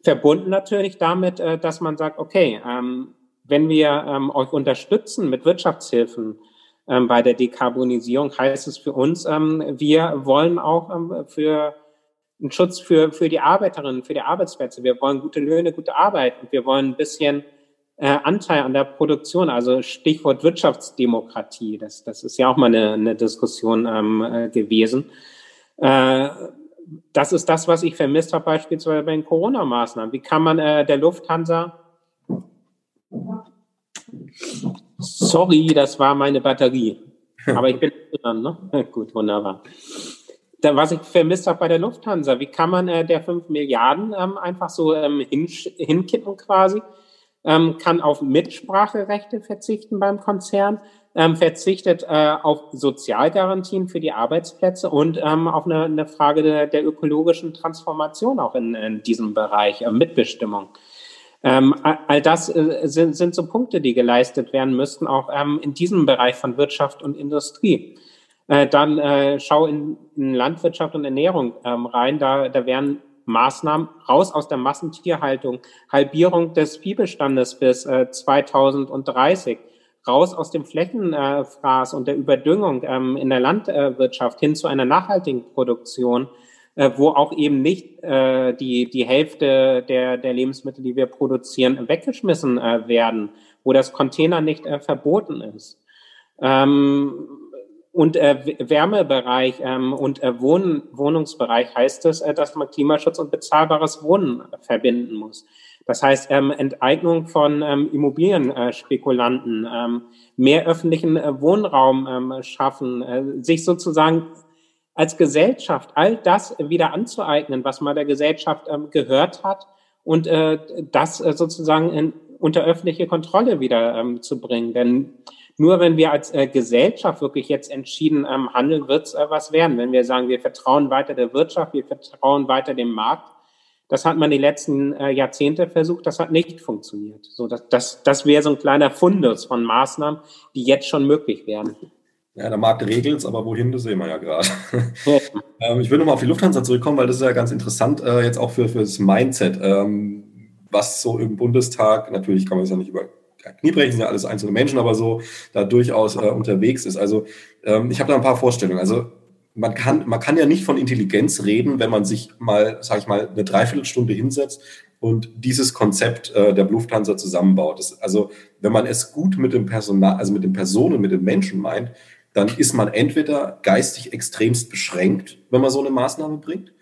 Verbunden natürlich damit, äh, dass man sagt, okay, ähm, wenn wir ähm, euch unterstützen mit Wirtschaftshilfen ähm, bei der Dekarbonisierung, heißt es für uns, wir wollen auch für einen Schutz für, für die Arbeiterinnen, für die Arbeitsplätze. Wir wollen gute Löhne, gute Arbeit und wir wollen ein bisschen äh, Anteil an der Produktion, also Stichwort Wirtschaftsdemokratie. Das, das ist ja auch mal eine, eine Diskussion ähm, äh, gewesen. Äh, das ist das, was ich vermisst habe, beispielsweise bei den Corona-Maßnahmen. Wie kann man äh, der Lufthansa Sorry, das war meine Batterie. Aber ich bin dran, ne? Gut, wunderbar. Was ich vermisst habe bei der Lufthansa, wie kann man äh, der 5 Milliarden ähm, einfach so ähm, hin, hinkippen quasi? Ähm, kann auf Mitspracherechte verzichten beim Konzern, ähm, verzichtet äh, auf Sozialgarantien für die Arbeitsplätze und ähm, auf eine, eine Frage der, der ökologischen Transformation auch in, in diesem Bereich, äh, Mitbestimmung. Ähm, all das äh, sind, sind so Punkte, die geleistet werden müssten, auch ähm, in diesem Bereich von Wirtschaft und Industrie. Äh, dann äh, schau in, in Landwirtschaft und Ernährung ähm, rein, da, da wären Maßnahmen raus aus der Massentierhaltung, Halbierung des Viehbestandes bis äh, 2030, raus aus dem Flächenfraß und der Überdüngung ähm, in der Landwirtschaft hin zu einer nachhaltigen Produktion, äh, wo auch eben nicht äh, die, die Hälfte der, der Lebensmittel, die wir produzieren, weggeschmissen äh, werden, wo das Container nicht äh, verboten ist. Ähm, und äh, Wärmebereich ähm, und äh, Wohn Wohnungsbereich heißt es, äh, dass man Klimaschutz und bezahlbares Wohnen verbinden muss. Das heißt, ähm, Enteignung von ähm, Immobilienspekulanten, ähm, mehr öffentlichen äh, Wohnraum ähm, schaffen, äh, sich sozusagen als Gesellschaft all das wieder anzueignen, was mal der Gesellschaft ähm, gehört hat und äh, das äh, sozusagen in, unter öffentliche Kontrolle wieder ähm, zu bringen. Denn nur wenn wir als äh, Gesellschaft wirklich jetzt entschieden ähm, handeln, wird es äh, was werden. Wenn wir sagen, wir vertrauen weiter der Wirtschaft, wir vertrauen weiter dem Markt, das hat man die letzten äh, Jahrzehnte versucht, das hat nicht funktioniert. So, das, das, das wäre so ein kleiner Fundus von Maßnahmen, die jetzt schon möglich wären. Ja, der Markt regelt es, aber wohin, das sehen wir ja gerade. ähm, ich will nochmal auf die Lufthansa zurückkommen, weil das ist ja ganz interessant, äh, jetzt auch für, für das Mindset, ähm, was so im Bundestag, natürlich kann man es ja nicht über Knie brechen, sind ja alles einzelne Menschen, aber so da durchaus äh, unterwegs ist. Also ähm, ich habe da ein paar Vorstellungen. Also man kann, man kann ja nicht von Intelligenz reden, wenn man sich mal, sage ich mal, eine Dreiviertelstunde hinsetzt und dieses Konzept äh, der Lufthansa zusammenbaut. Das, also wenn man es gut mit dem Personal, also mit den Personen, mit den Menschen meint, dann ist man entweder geistig extremst beschränkt, wenn man so eine Maßnahme bringt,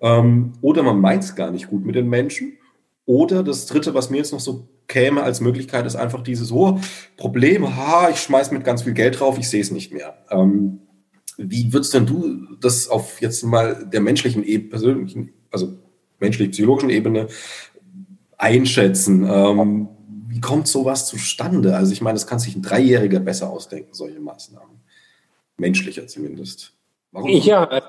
ähm, oder man meint es gar nicht gut mit den Menschen. Oder das Dritte, was mir jetzt noch so käme als Möglichkeit, ist einfach dieses oh, Problem, ha, ich schmeiß mit ganz viel Geld drauf, ich sehe es nicht mehr. Ähm, wie würdest denn du das auf jetzt mal der menschlichen Ebene, persönlichen, also menschlich-psychologischen Ebene einschätzen? Ähm, wie kommt sowas zustande? Also ich meine, das kann sich ein Dreijähriger besser ausdenken, solche Maßnahmen menschlicher zumindest. Warum? Ja,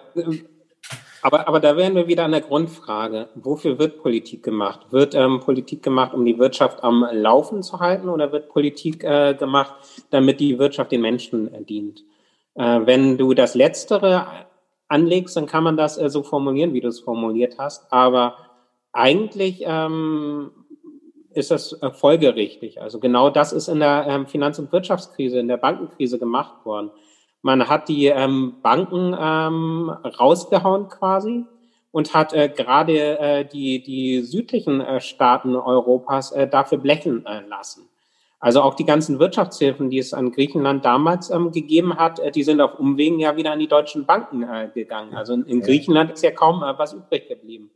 aber, aber da wären wir wieder an der Grundfrage. Wofür wird Politik gemacht? Wird ähm, Politik gemacht, um die Wirtschaft am Laufen zu halten oder wird Politik äh, gemacht, damit die Wirtschaft den Menschen äh, dient? Äh, wenn du das Letztere anlegst, dann kann man das äh, so formulieren, wie du es formuliert hast. Aber eigentlich ähm, ist das äh, folgerichtig. Also genau das ist in der ähm, Finanz- und Wirtschaftskrise, in der Bankenkrise gemacht worden. Man hat die ähm, Banken ähm, rausgehauen quasi und hat äh, gerade äh, die, die südlichen äh, Staaten Europas äh, dafür blechen äh, lassen. Also auch die ganzen Wirtschaftshilfen, die es an Griechenland damals ähm, gegeben hat, äh, die sind auf Umwegen ja wieder an die deutschen Banken äh, gegangen. Also in, in Griechenland ist ja kaum äh, was übrig geblieben.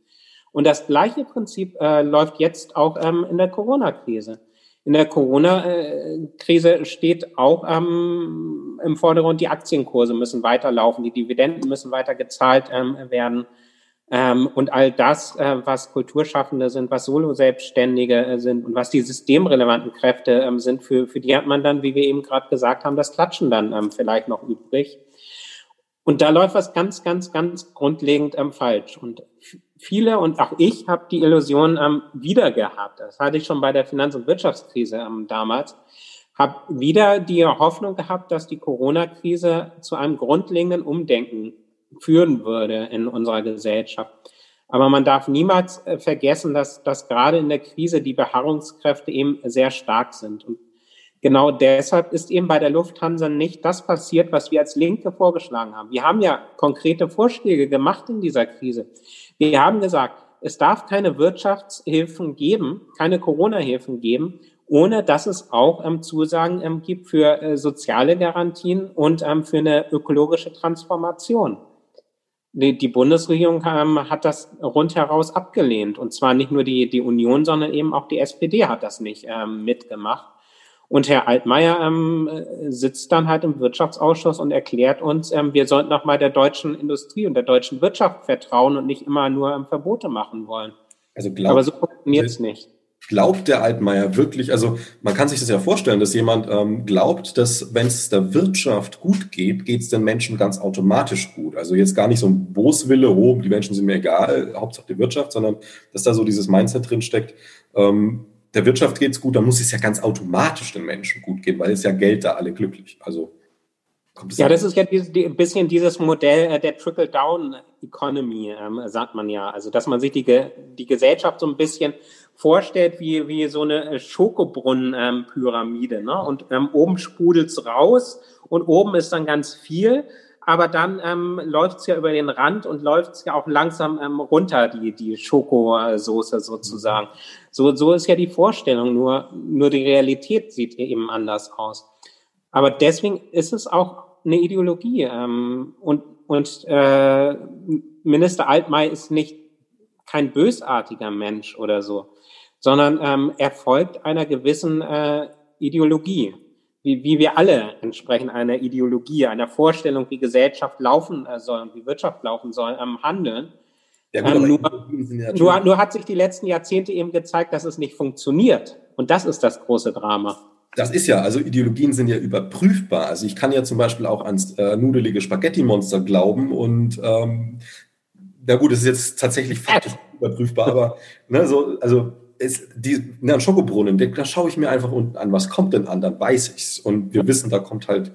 Und das gleiche Prinzip äh, läuft jetzt auch ähm, in der Corona-Krise in der Corona-Krise steht auch ähm, im Vordergrund, die Aktienkurse müssen weiterlaufen, die Dividenden müssen weiter gezahlt ähm, werden. Ähm, und all das, äh, was Kulturschaffende sind, was Solo-Selbstständige äh, sind und was die systemrelevanten Kräfte ähm, sind, für, für die hat man dann, wie wir eben gerade gesagt haben, das Klatschen dann ähm, vielleicht noch übrig. Und da läuft was ganz, ganz, ganz grundlegend ähm, falsch. Und viele und auch ich habe die Illusion ähm, wieder gehabt. Das hatte ich schon bei der Finanz- und Wirtschaftskrise ähm, damals. Habe wieder die Hoffnung gehabt, dass die Corona-Krise zu einem grundlegenden Umdenken führen würde in unserer Gesellschaft. Aber man darf niemals äh, vergessen, dass, dass gerade in der Krise die Beharrungskräfte eben sehr stark sind. Und genau deshalb ist eben bei der Lufthansa nicht das passiert, was wir als Linke vorgeschlagen haben. Wir haben ja konkrete Vorschläge gemacht in dieser Krise. Wir haben gesagt, es darf keine Wirtschaftshilfen geben, keine Corona-Hilfen geben, ohne dass es auch ähm, Zusagen ähm, gibt für äh, soziale Garantien und ähm, für eine ökologische Transformation. Die, die Bundesregierung ähm, hat das rundheraus abgelehnt. Und zwar nicht nur die, die Union, sondern eben auch die SPD hat das nicht ähm, mitgemacht. Und Herr Altmaier ähm, sitzt dann halt im Wirtschaftsausschuss und erklärt uns, ähm, wir sollten noch mal der deutschen Industrie und der deutschen Wirtschaft vertrauen und nicht immer nur ähm, Verbote machen wollen. Also glaub, Aber so funktioniert es nicht. Glaubt der Altmaier wirklich, also man kann sich das ja vorstellen, dass jemand ähm, glaubt, dass wenn es der Wirtschaft gut geht, geht es den Menschen ganz automatisch gut. Also jetzt gar nicht so ein Boswille, oh, die Menschen sind mir egal, Hauptsache die Wirtschaft, sondern dass da so dieses Mindset drin steckt, ähm, der Wirtschaft geht's gut, dann muss es ja ganz automatisch den Menschen gut gehen, weil es ja Geld da alle glücklich. Also ja, das ist ja ein bisschen dieses Modell äh, der Trickle-Down-Economy, ähm, sagt man ja. Also, dass man sich die, die Gesellschaft so ein bisschen vorstellt wie, wie so eine Schokobrunnen-Pyramide. Ähm, ne? Und ähm, oben sprudelt's raus und oben ist dann ganz viel aber dann ähm, läuft es ja über den Rand und läuft es ja auch langsam ähm, runter, die, die Schokosoße sozusagen. So, so ist ja die Vorstellung, nur, nur die Realität sieht eben anders aus. Aber deswegen ist es auch eine Ideologie. Ähm, und und äh, Minister Altmaier ist nicht kein bösartiger Mensch oder so, sondern ähm, er folgt einer gewissen äh, Ideologie wie, wie wir alle entsprechend einer Ideologie, einer Vorstellung, wie Gesellschaft laufen äh, soll und wie Wirtschaft laufen soll, ähm, handeln. Ja, gut, ähm, nur, nur, nur hat sich die letzten Jahrzehnte eben gezeigt, dass es nicht funktioniert. Und das ist das große Drama. Das ist ja, also Ideologien sind ja überprüfbar. Also ich kann ja zum Beispiel auch ans äh, nudelige Spaghetti-Monster glauben und ähm, na gut, es ist jetzt tatsächlich faktisch überprüfbar, aber ne, so, also ist die, ne, ein Schokobrunnen, da schaue ich mir einfach unten an, was kommt denn an, dann weiß ich's. Und wir wissen, da kommt halt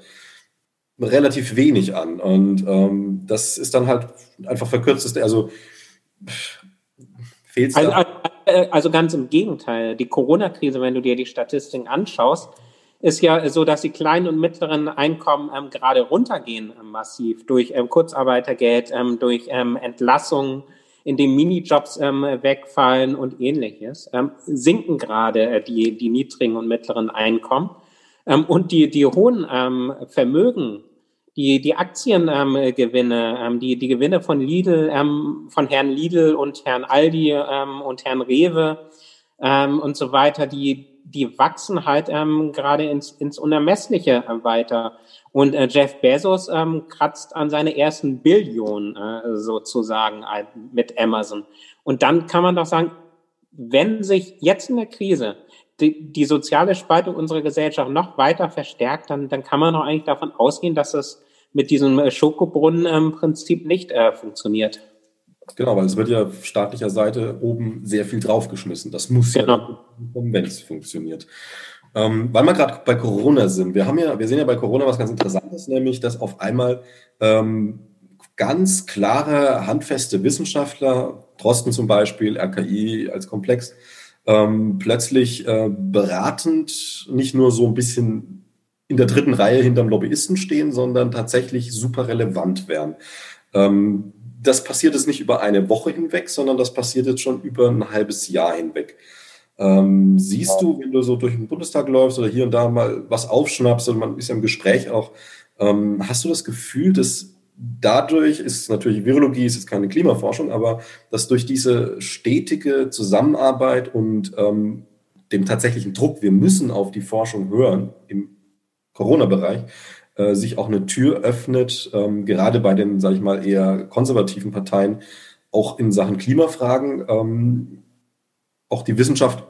relativ wenig an. Und ähm, das ist dann halt einfach verkürztes, also fehlt also, also ganz im Gegenteil. Die Corona-Krise, wenn du dir die Statistiken anschaust, ist ja so, dass die kleinen und mittleren Einkommen ähm, gerade runtergehen ähm, massiv durch ähm, Kurzarbeitergeld, ähm, durch ähm, Entlassungen in dem Minijobs ähm, wegfallen und ähnliches, sinken gerade äh, die, die niedrigen und mittleren Einkommen. Und die, die hohen Vermögen, die, die Aktiengewinne, ähm, die, die Gewinne von Lidl, ähm, von Herrn Lidl und Herrn Aldi ähm, und Herrn Rewe ähm, und so weiter, die, die wachsen halt ähm, gerade ins, ins Unermessliche äh, weiter. Und äh, Jeff Bezos ähm, kratzt an seine ersten Billionen äh, sozusagen mit Amazon. Und dann kann man doch sagen, wenn sich jetzt in der Krise die, die soziale Spaltung unserer Gesellschaft noch weiter verstärkt, dann, dann kann man doch eigentlich davon ausgehen, dass es mit diesem äh, Schokobrunnen-Prinzip nicht äh, funktioniert. Genau, weil es wird ja staatlicher Seite oben sehr viel draufgeschmissen. Das muss genau. ja kommen, wenn es funktioniert. Ähm, weil wir gerade bei Corona sind, wir haben ja, wir sehen ja bei Corona was ganz Interessantes, nämlich, dass auf einmal ähm, ganz klare, handfeste Wissenschaftler, Drosten zum Beispiel, RKI als Komplex, ähm, plötzlich äh, beratend nicht nur so ein bisschen in der dritten Reihe hinterm Lobbyisten stehen, sondern tatsächlich super relevant werden. Ähm, das passiert jetzt nicht über eine Woche hinweg, sondern das passiert jetzt schon über ein halbes Jahr hinweg. Ähm, siehst du, wenn du so durch den Bundestag läufst oder hier und da mal was aufschnappst und man ist ja im Gespräch auch, ähm, hast du das Gefühl, dass dadurch ist natürlich Virologie, ist jetzt keine Klimaforschung, aber dass durch diese stetige Zusammenarbeit und ähm, dem tatsächlichen Druck, wir müssen auf die Forschung hören im Corona-Bereich, äh, sich auch eine Tür öffnet, ähm, gerade bei den, sage ich mal, eher konservativen Parteien, auch in Sachen Klimafragen, ähm, auch die Wissenschaft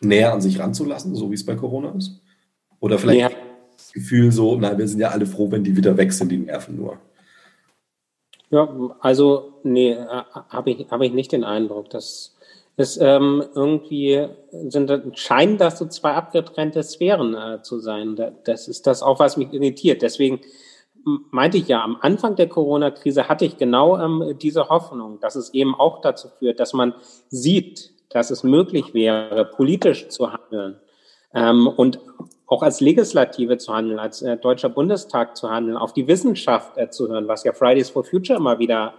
näher an sich ranzulassen, so wie es bei Corona ist? Oder vielleicht ja. das Gefühl so, nein, wir sind ja alle froh, wenn die wieder weg sind, die nerven nur. Ja, also nee, äh, habe ich, hab ich nicht den Eindruck. dass es ähm, irgendwie sind, scheinen das so zwei abgetrennte Sphären äh, zu sein. Das ist das auch, was mich irritiert. Deswegen meinte ich ja, am Anfang der Corona-Krise hatte ich genau ähm, diese Hoffnung, dass es eben auch dazu führt, dass man sieht, dass es möglich wäre, politisch zu handeln ähm, und auch als Legislative zu handeln, als äh, Deutscher Bundestag zu handeln, auf die Wissenschaft äh, zu hören, was ja Fridays for Future immer wieder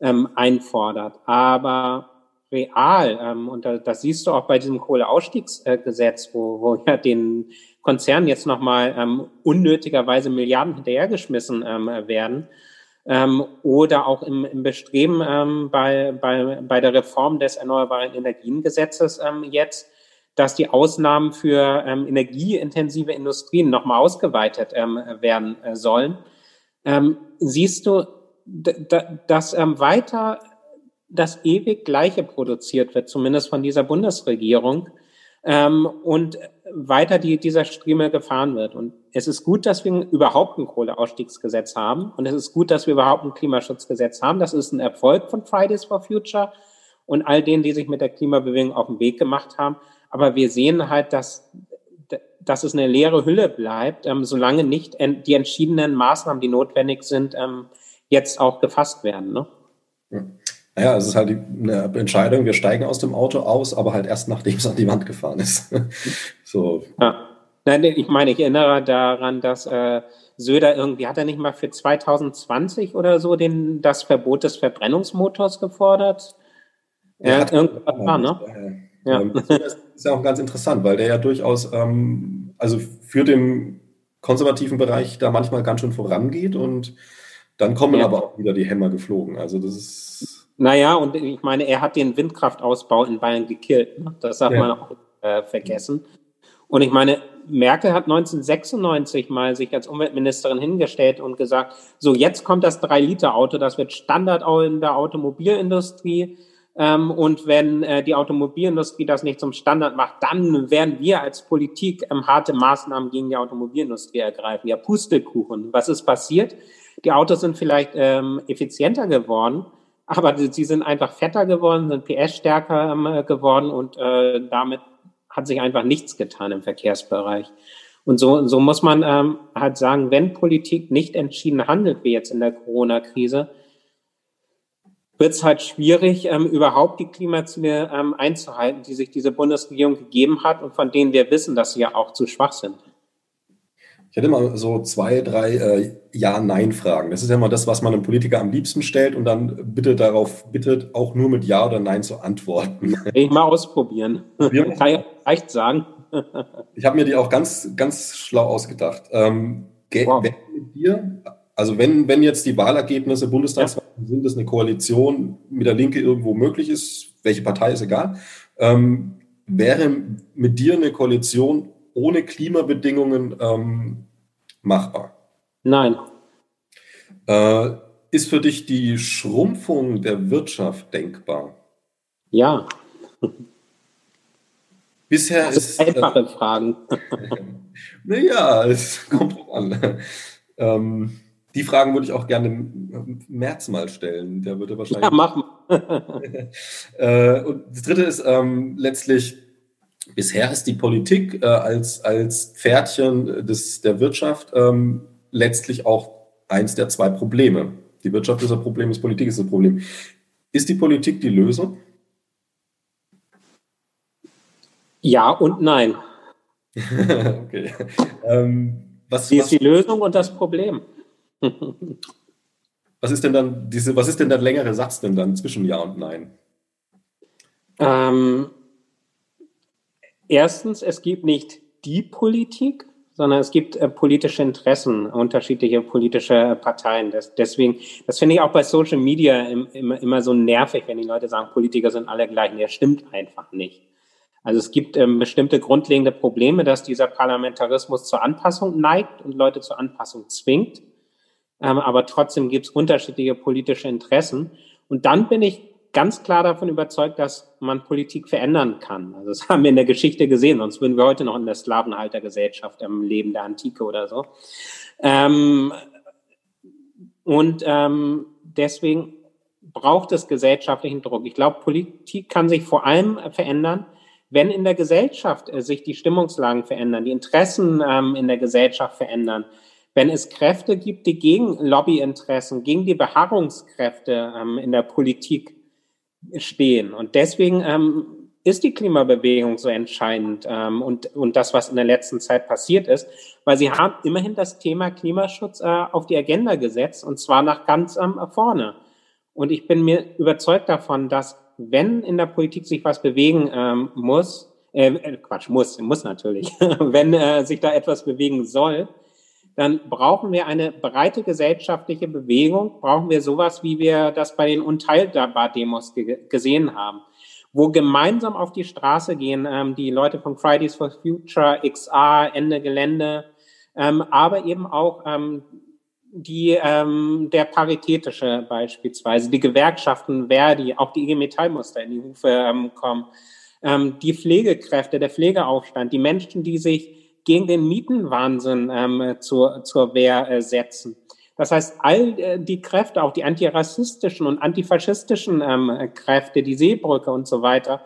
ähm, einfordert. Aber real, ähm, und da, das siehst du auch bei diesem Kohleausstiegsgesetz, wo, wo ja den Konzernen jetzt nochmal ähm, unnötigerweise Milliarden hinterhergeschmissen ähm, werden, ähm, oder auch im, im Bestreben ähm, bei, bei, bei der Reform des Erneuerbaren Energiengesetzes ähm, jetzt, dass die Ausnahmen für ähm, energieintensive Industrien nochmal ausgeweitet ähm, werden äh, sollen. Ähm, siehst du, dass ähm, weiter das ewig Gleiche produziert wird, zumindest von dieser Bundesregierung, ähm, und weiter die, dieser Strieme gefahren wird. Und es ist gut, dass wir überhaupt ein Kohleausstiegsgesetz haben. Und es ist gut, dass wir überhaupt ein Klimaschutzgesetz haben. Das ist ein Erfolg von Fridays for Future und all denen, die sich mit der Klimabewegung auf den Weg gemacht haben. Aber wir sehen halt, dass, dass es eine leere Hülle bleibt, ähm, solange nicht die entschiedenen Maßnahmen, die notwendig sind, ähm, jetzt auch gefasst werden. Ne? Naja, es ist halt eine Entscheidung, wir steigen aus dem Auto aus, aber halt erst nachdem es an die Wand gefahren ist. so. Ja. Nein, ich meine, ich erinnere daran, dass äh, Söder irgendwie, hat er nicht mal für 2020 oder so den, das Verbot des Verbrennungsmotors gefordert? Ja, äh, irgendwas war, ne? Ja. Ähm, das ist ja auch ganz interessant, weil der ja durchaus, ähm, also für den konservativen Bereich da manchmal ganz schön vorangeht und dann kommen ja. aber auch wieder die Hämmer geflogen. Also das ist. Naja, und ich meine, er hat den Windkraftausbau in Bayern gekillt. Ne? Das darf ja. man auch äh, vergessen. Und ich meine, Merkel hat 1996 mal sich als Umweltministerin hingestellt und gesagt, so jetzt kommt das 3-Liter-Auto, das wird Standard in der Automobilindustrie. Ähm, und wenn äh, die Automobilindustrie das nicht zum Standard macht, dann werden wir als Politik ähm, harte Maßnahmen gegen die Automobilindustrie ergreifen. Ja, Pustekuchen. Was ist passiert? Die Autos sind vielleicht ähm, effizienter geworden, aber sie sind einfach fetter geworden, sind PS stärker ähm, geworden und äh, damit hat sich einfach nichts getan im Verkehrsbereich. Und so, so muss man ähm, halt sagen, wenn Politik nicht entschieden handelt, wie jetzt in der Corona-Krise, wird es halt schwierig, ähm, überhaupt die Klimaziele ähm, einzuhalten, die sich diese Bundesregierung gegeben hat und von denen wir wissen, dass sie ja auch zu schwach sind. Ich hätte mal so zwei, drei äh, Ja-Nein-Fragen. Das ist ja mal das, was man einem Politiker am liebsten stellt und dann bitte darauf bittet, auch nur mit Ja oder Nein zu antworten. Ich mal ausprobieren. Wir Kann ich leicht sagen. ich habe mir die auch ganz, ganz schlau ausgedacht. Ähm, wow. mit dir also wenn, wenn jetzt die Wahlergebnisse Bundestagswahl ja. sind, es eine Koalition mit der Linke irgendwo möglich ist, welche Partei ist egal, ähm, wäre mit dir eine Koalition ohne Klimabedingungen ähm, machbar? Nein. Äh, ist für dich die Schrumpfung der Wirtschaft denkbar? Ja. Bisher das ist. Einfache äh, Fragen. naja, es kommt drauf an. Ähm, die Fragen würde ich auch gerne im März mal stellen. Der würde wahrscheinlich. Ja, machen. äh, und das dritte ist ähm, letztlich, bisher ist die Politik äh, als, als Pferdchen des, der Wirtschaft ähm, letztlich auch eins der zwei Probleme. Die Wirtschaft ist ein Problem, die Politik ist ein Problem. Ist die Politik die Lösung? Ja und nein. okay. Ähm, was, ist was, die Lösung und das Problem. Was ist denn dann diese, was ist denn der längere Satz denn dann zwischen Ja und Nein? Ähm, erstens, es gibt nicht die Politik, sondern es gibt äh, politische Interessen, unterschiedliche politische Parteien. Das, deswegen, das finde ich auch bei Social Media im, immer, immer so nervig, wenn die Leute sagen, Politiker sind alle gleich. Das stimmt einfach nicht. Also es gibt ähm, bestimmte grundlegende Probleme, dass dieser Parlamentarismus zur Anpassung neigt und Leute zur Anpassung zwingt. Ähm, aber trotzdem gibt es unterschiedliche politische Interessen. Und dann bin ich ganz klar davon überzeugt, dass man Politik verändern kann. Also das haben wir in der Geschichte gesehen, sonst würden wir heute noch in der Sklavenhaltergesellschaft im Leben der Antike oder so. Ähm, und ähm, deswegen braucht es gesellschaftlichen Druck. Ich glaube, Politik kann sich vor allem verändern, wenn in der Gesellschaft äh, sich die Stimmungslagen verändern, die Interessen ähm, in der Gesellschaft verändern, wenn es Kräfte gibt, die gegen Lobbyinteressen, gegen die Beharrungskräfte ähm, in der Politik stehen. Und deswegen ähm, ist die Klimabewegung so entscheidend ähm, und, und das, was in der letzten Zeit passiert ist, weil sie haben immerhin das Thema Klimaschutz äh, auf die Agenda gesetzt und zwar nach ganz ähm, vorne. Und ich bin mir überzeugt davon, dass wenn in der Politik sich was bewegen ähm, muss, äh, äh Quatsch, muss, muss natürlich, wenn äh, sich da etwas bewegen soll, dann brauchen wir eine breite gesellschaftliche Bewegung, brauchen wir sowas, wie wir das bei den Unteilbar-Demos gesehen haben, wo gemeinsam auf die Straße gehen, ähm, die Leute von Fridays for Future, XA, Ende Gelände, ähm, aber eben auch ähm, die ähm, der paritätische beispielsweise, die Gewerkschaften, Verdi, auch die IG Metall muss da in die Hufe ähm, kommen, ähm, die Pflegekräfte, der Pflegeaufstand, die Menschen, die sich gegen den Mietenwahnsinn ähm, zur, zur Wehr äh, setzen. Das heißt, all äh, die Kräfte, auch die antirassistischen und antifaschistischen ähm, Kräfte, die Seebrücke und so weiter,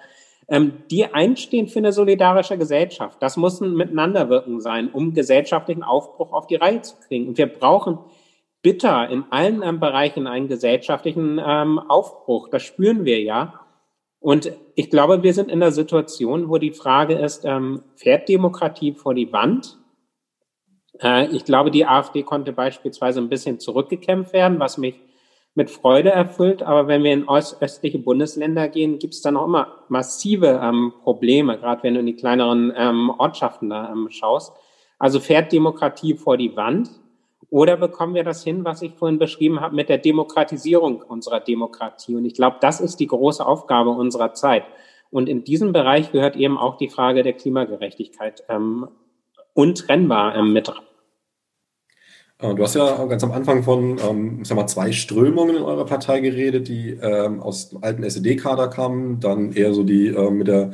ähm, die einstehen für eine solidarische Gesellschaft. Das muss ein Miteinanderwirken sein, um gesellschaftlichen Aufbruch auf die Reihe zu kriegen. Und wir brauchen bitter in allen ähm, Bereichen einen gesellschaftlichen ähm, Aufbruch. Das spüren wir ja. Und ich glaube, wir sind in der Situation, wo die Frage ist, ähm, fährt Demokratie vor die Wand? Äh, ich glaube, die AfD konnte beispielsweise ein bisschen zurückgekämpft werden, was mich mit Freude erfüllt. Aber wenn wir in östliche Bundesländer gehen, gibt es da noch immer massive ähm, Probleme, gerade wenn du in die kleineren ähm, Ortschaften da ähm, schaust. Also fährt Demokratie vor die Wand? Oder bekommen wir das hin, was ich vorhin beschrieben habe, mit der Demokratisierung unserer Demokratie? Und ich glaube, das ist die große Aufgabe unserer Zeit. Und in diesem Bereich gehört eben auch die Frage der Klimagerechtigkeit ähm, untrennbar ähm, mit. Äh, du hast ja ganz am Anfang von ähm, sag mal, zwei Strömungen in eurer Partei geredet, die ähm, aus dem alten SED-Kader kamen, dann eher so die äh, mit der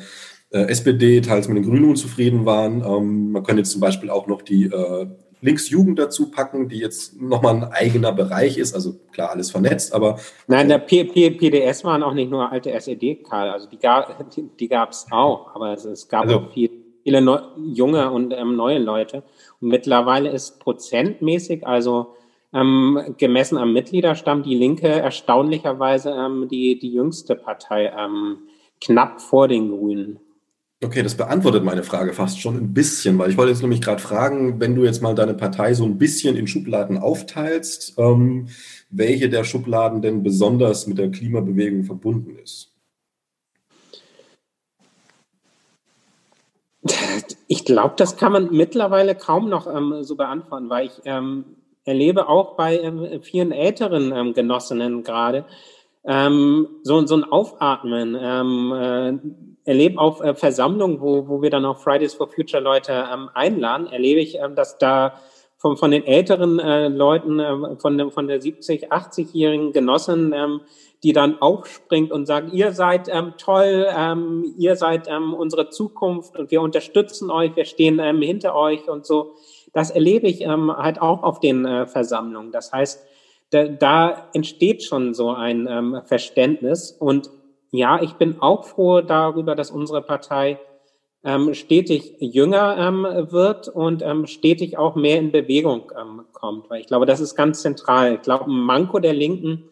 äh, SPD, teils mit den Grünen unzufrieden waren. Ähm, man könnte jetzt zum Beispiel auch noch die äh, Linksjugend dazu packen, die jetzt nochmal ein eigener Bereich ist. Also klar, alles vernetzt, aber. Nein, der P P PDS waren auch nicht nur alte SED-Karl, also die, gab die, die gab es auch, aber es, es gab also, auch viel, viele neu, junge und ähm, neue Leute. Und mittlerweile ist prozentmäßig, also ähm, gemessen am Mitgliederstamm, die Linke erstaunlicherweise ähm, die, die jüngste Partei, ähm, knapp vor den Grünen. Okay, das beantwortet meine Frage fast schon ein bisschen, weil ich wollte jetzt nämlich gerade fragen, wenn du jetzt mal deine Partei so ein bisschen in Schubladen aufteilst, ähm, welche der Schubladen denn besonders mit der Klimabewegung verbunden ist? Ich glaube, das kann man mittlerweile kaum noch ähm, so beantworten, weil ich ähm, erlebe auch bei ähm, vielen älteren ähm, Genossinnen gerade ähm, so, so ein Aufatmen ähm, äh, erlebe auf äh, Versammlungen, wo, wo wir dann auch Fridays for Future Leute ähm, einladen, erlebe ich, ähm, dass da von, von den älteren äh, Leuten, äh, von, dem, von der 70, 80-jährigen Genossin, ähm, die dann aufspringt und sagt, ihr seid ähm, toll, ähm, ihr seid ähm, unsere Zukunft und wir unterstützen euch, wir stehen ähm, hinter euch und so. Das erlebe ich ähm, halt auch auf den äh, Versammlungen. Das heißt, da, da entsteht schon so ein ähm, Verständnis und ja, ich bin auch froh darüber, dass unsere Partei ähm, stetig jünger ähm, wird und ähm, stetig auch mehr in Bewegung ähm, kommt. Weil ich glaube, das ist ganz zentral. Ich glaube, ein Manko der Linken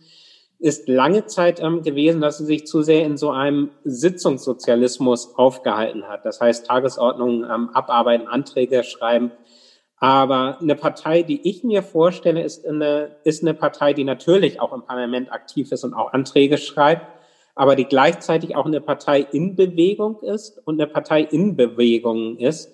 ist lange Zeit ähm, gewesen, dass sie sich zu sehr in so einem Sitzungssozialismus aufgehalten hat. Das heißt, Tagesordnungen ähm, abarbeiten, Anträge schreiben. Aber eine Partei, die ich mir vorstelle, ist eine, ist eine Partei, die natürlich auch im Parlament aktiv ist und auch Anträge schreibt aber die gleichzeitig auch eine Partei in Bewegung ist und eine Partei in Bewegung ist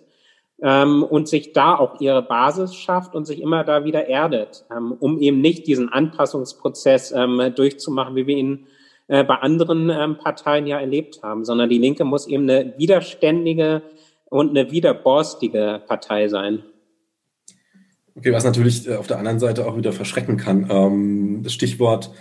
ähm, und sich da auch ihre Basis schafft und sich immer da wieder erdet, ähm, um eben nicht diesen Anpassungsprozess ähm, durchzumachen, wie wir ihn äh, bei anderen ähm, Parteien ja erlebt haben, sondern die Linke muss eben eine widerständige und eine widerborstige Partei sein. Okay, was natürlich äh, auf der anderen Seite auch wieder verschrecken kann. Ähm, das Stichwort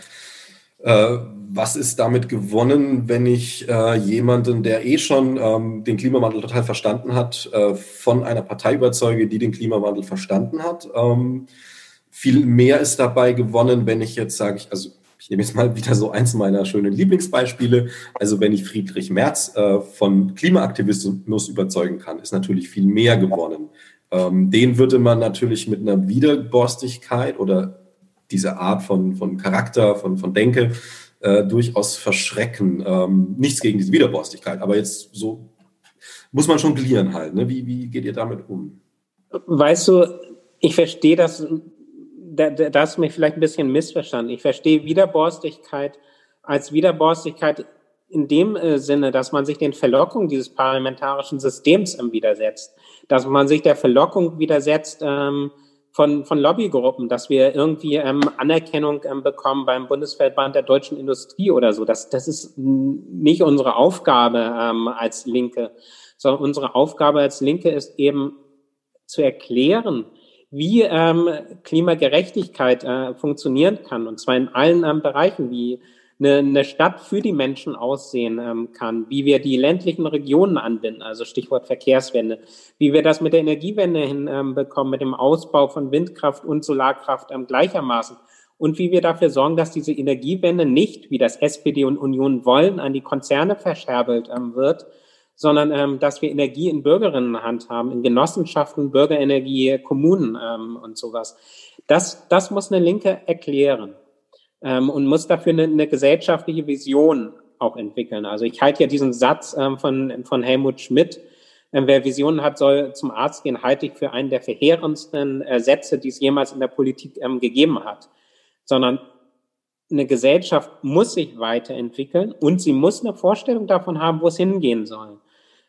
äh, was ist damit gewonnen, wenn ich äh, jemanden, der eh schon ähm, den Klimawandel total verstanden hat, äh, von einer Partei überzeuge, die den Klimawandel verstanden hat? Ähm, viel mehr ist dabei gewonnen, wenn ich jetzt sage, ich, also ich nehme jetzt mal wieder so eins meiner schönen Lieblingsbeispiele. Also wenn ich Friedrich Merz äh, von Klimaaktivismus überzeugen kann, ist natürlich viel mehr gewonnen. Ähm, den würde man natürlich mit einer Widerborstigkeit oder dieser Art von, von Charakter, von, von Denke äh, durchaus verschrecken. Ähm, nichts gegen diese Widerborstigkeit, aber jetzt so muss man jonglieren halt. Ne? Wie, wie geht ihr damit um? Weißt du, ich verstehe das, da, da hast du mich vielleicht ein bisschen missverstanden. Ich verstehe Widerborstigkeit als Widerborstigkeit in dem äh, Sinne, dass man sich den Verlockungen dieses parlamentarischen Systems ähm, widersetzt, dass man sich der Verlockung widersetzt ähm, von, von Lobbygruppen, dass wir irgendwie ähm, Anerkennung ähm, bekommen beim Bundesverband der deutschen Industrie oder so. Das, das ist nicht unsere Aufgabe ähm, als Linke, sondern unsere Aufgabe als Linke ist eben zu erklären, wie ähm, Klimagerechtigkeit äh, funktionieren kann, und zwar in allen ähm, Bereichen, wie eine, eine Stadt für die Menschen aussehen ähm, kann, wie wir die ländlichen Regionen anbinden, also Stichwort Verkehrswende, wie wir das mit der Energiewende hinbekommen, ähm, mit dem Ausbau von Windkraft und Solarkraft ähm, gleichermaßen und wie wir dafür sorgen, dass diese Energiewende nicht, wie das SPD und Union wollen, an die Konzerne verscherbelt ähm, wird, sondern ähm, dass wir Energie in Bürgerinnenhand haben, in Genossenschaften, Bürgerenergie, Kommunen ähm, und sowas. Das, das muss eine Linke erklären ähm, und muss dafür eine, eine gesellschaftliche Vision auch entwickeln. Also ich halte ja diesen Satz ähm, von, von Helmut Schmidt, äh, wer Visionen hat, soll zum Arzt gehen, halte ich für einen der verheerendsten äh, Sätze, die es jemals in der Politik ähm, gegeben hat. Sondern eine Gesellschaft muss sich weiterentwickeln und sie muss eine Vorstellung davon haben, wo es hingehen soll.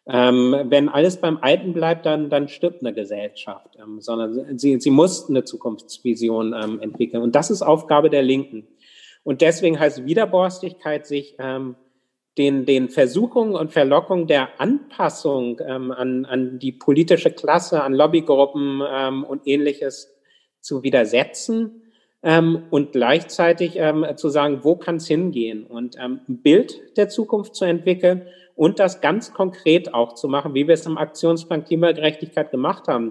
Ähm, wenn alles beim Alten bleibt, dann, dann stirbt eine Gesellschaft, ähm, sondern sie, sie muss eine Zukunftsvision ähm, entwickeln. Und das ist Aufgabe der Linken. Und deswegen heißt Widerborstigkeit, sich ähm, den, den Versuchungen und Verlockungen der Anpassung ähm, an, an die politische Klasse, an Lobbygruppen ähm, und ähnliches zu widersetzen ähm, und gleichzeitig ähm, zu sagen, wo kann es hingehen und ähm, ein Bild der Zukunft zu entwickeln und das ganz konkret auch zu machen, wie wir es im Aktionsplan Klimagerechtigkeit gemacht haben.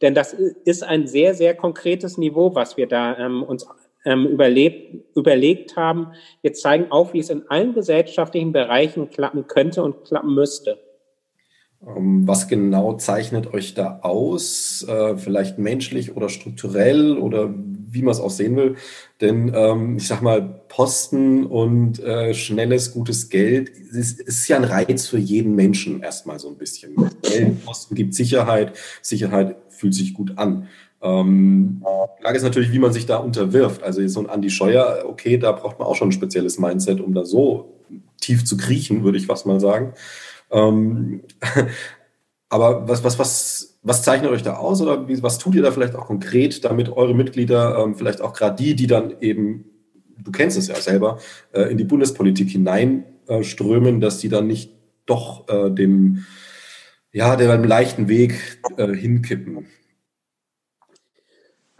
Denn das ist ein sehr, sehr konkretes Niveau, was wir da ähm, uns ähm, überlebt, überlegt haben. Wir zeigen auf, wie es in allen gesellschaftlichen Bereichen klappen könnte und klappen müsste. Ähm, was genau zeichnet euch da aus? Äh, vielleicht menschlich oder strukturell oder wie man es auch sehen will. Denn ähm, ich sag mal, Posten und äh, schnelles, gutes Geld ist, ist ja ein Reiz für jeden Menschen erstmal so ein bisschen. Geld, Posten gibt Sicherheit, Sicherheit fühlt sich gut an. Ähm, die Frage ist natürlich, wie man sich da unterwirft. Also so ein Andi Scheuer, okay, da braucht man auch schon ein spezielles Mindset, um da so tief zu kriechen, würde ich fast mal sagen. Ähm, aber was, was, was, was zeichnet euch da aus oder wie, was tut ihr da vielleicht auch konkret, damit eure Mitglieder, ähm, vielleicht auch gerade die, die dann eben, du kennst es ja selber, äh, in die Bundespolitik hineinströmen, äh, dass die dann nicht doch äh, dem, ja, dem leichten Weg äh, hinkippen?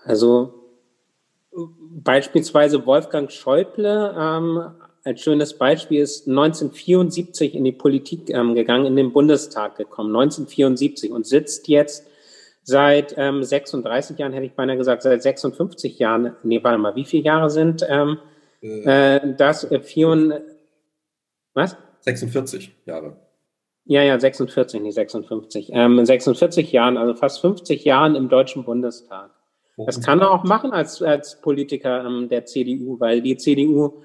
Also beispielsweise Wolfgang Schäuble ähm, ein schönes Beispiel ist 1974 in die Politik ähm, gegangen, in den Bundestag gekommen, 1974 und sitzt jetzt seit ähm, 36 Jahren, hätte ich beinahe gesagt, seit 56 Jahren, nee, warte mal, wie viele Jahre sind ähm, äh, äh das? Äh, vier, was? 46 Jahre. Ja, ja, 46, nicht 56. Ähm, 46 Jahren, also fast 50 Jahren im Deutschen Bundestag. Das kann er auch machen als, als Politiker ähm, der CDU, weil die CDU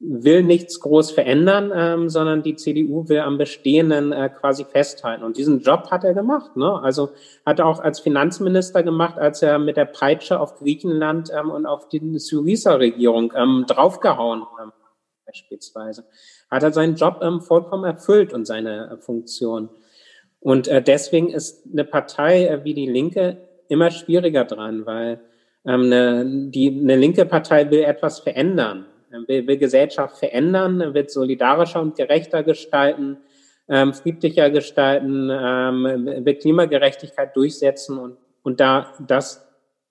will nichts groß verändern, ähm, sondern die CDU will am Bestehenden äh, quasi festhalten. Und diesen Job hat er gemacht. Ne? Also hat er auch als Finanzminister gemacht, als er mit der Peitsche auf Griechenland ähm, und auf die Syriza-Regierung ähm, draufgehauen ähm, beispielsweise. Hat er seinen Job ähm, vollkommen erfüllt und seine äh, Funktion. Und äh, deswegen ist eine Partei äh, wie die Linke immer schwieriger dran, weil ähm, eine, die, eine linke Partei will etwas verändern will, will Gesellschaft verändern, wird solidarischer und gerechter gestalten, ähm, friedlicher gestalten, ähm, will Klimagerechtigkeit durchsetzen und, und da das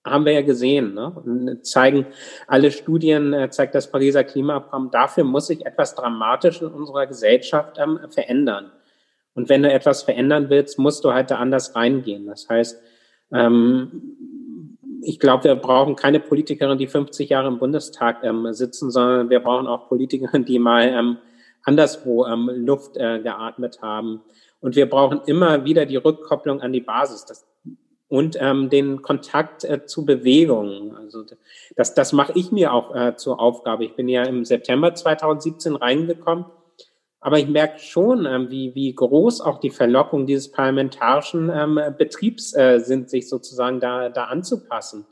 haben wir ja gesehen, ne? Zeigen alle Studien, äh, zeigt das Pariser Klimaprogramm, dafür muss sich etwas dramatisch in unserer Gesellschaft ähm, verändern. Und wenn du etwas verändern willst, musst du halt da anders reingehen. Das heißt, ähm, ich glaube, wir brauchen keine Politikerin, die 50 Jahre im Bundestag ähm, sitzen, sondern wir brauchen auch Politikerinnen, die mal ähm, anderswo ähm, Luft äh, geatmet haben. Und wir brauchen immer wieder die Rückkopplung an die Basis das, und ähm, den Kontakt äh, zu Bewegungen. Also das, das mache ich mir auch äh, zur Aufgabe. Ich bin ja im September 2017 reingekommen aber ich merke schon, ähm, wie, wie groß auch die Verlockung dieses parlamentarischen ähm, Betriebs äh, sind, sich sozusagen da, da anzupassen.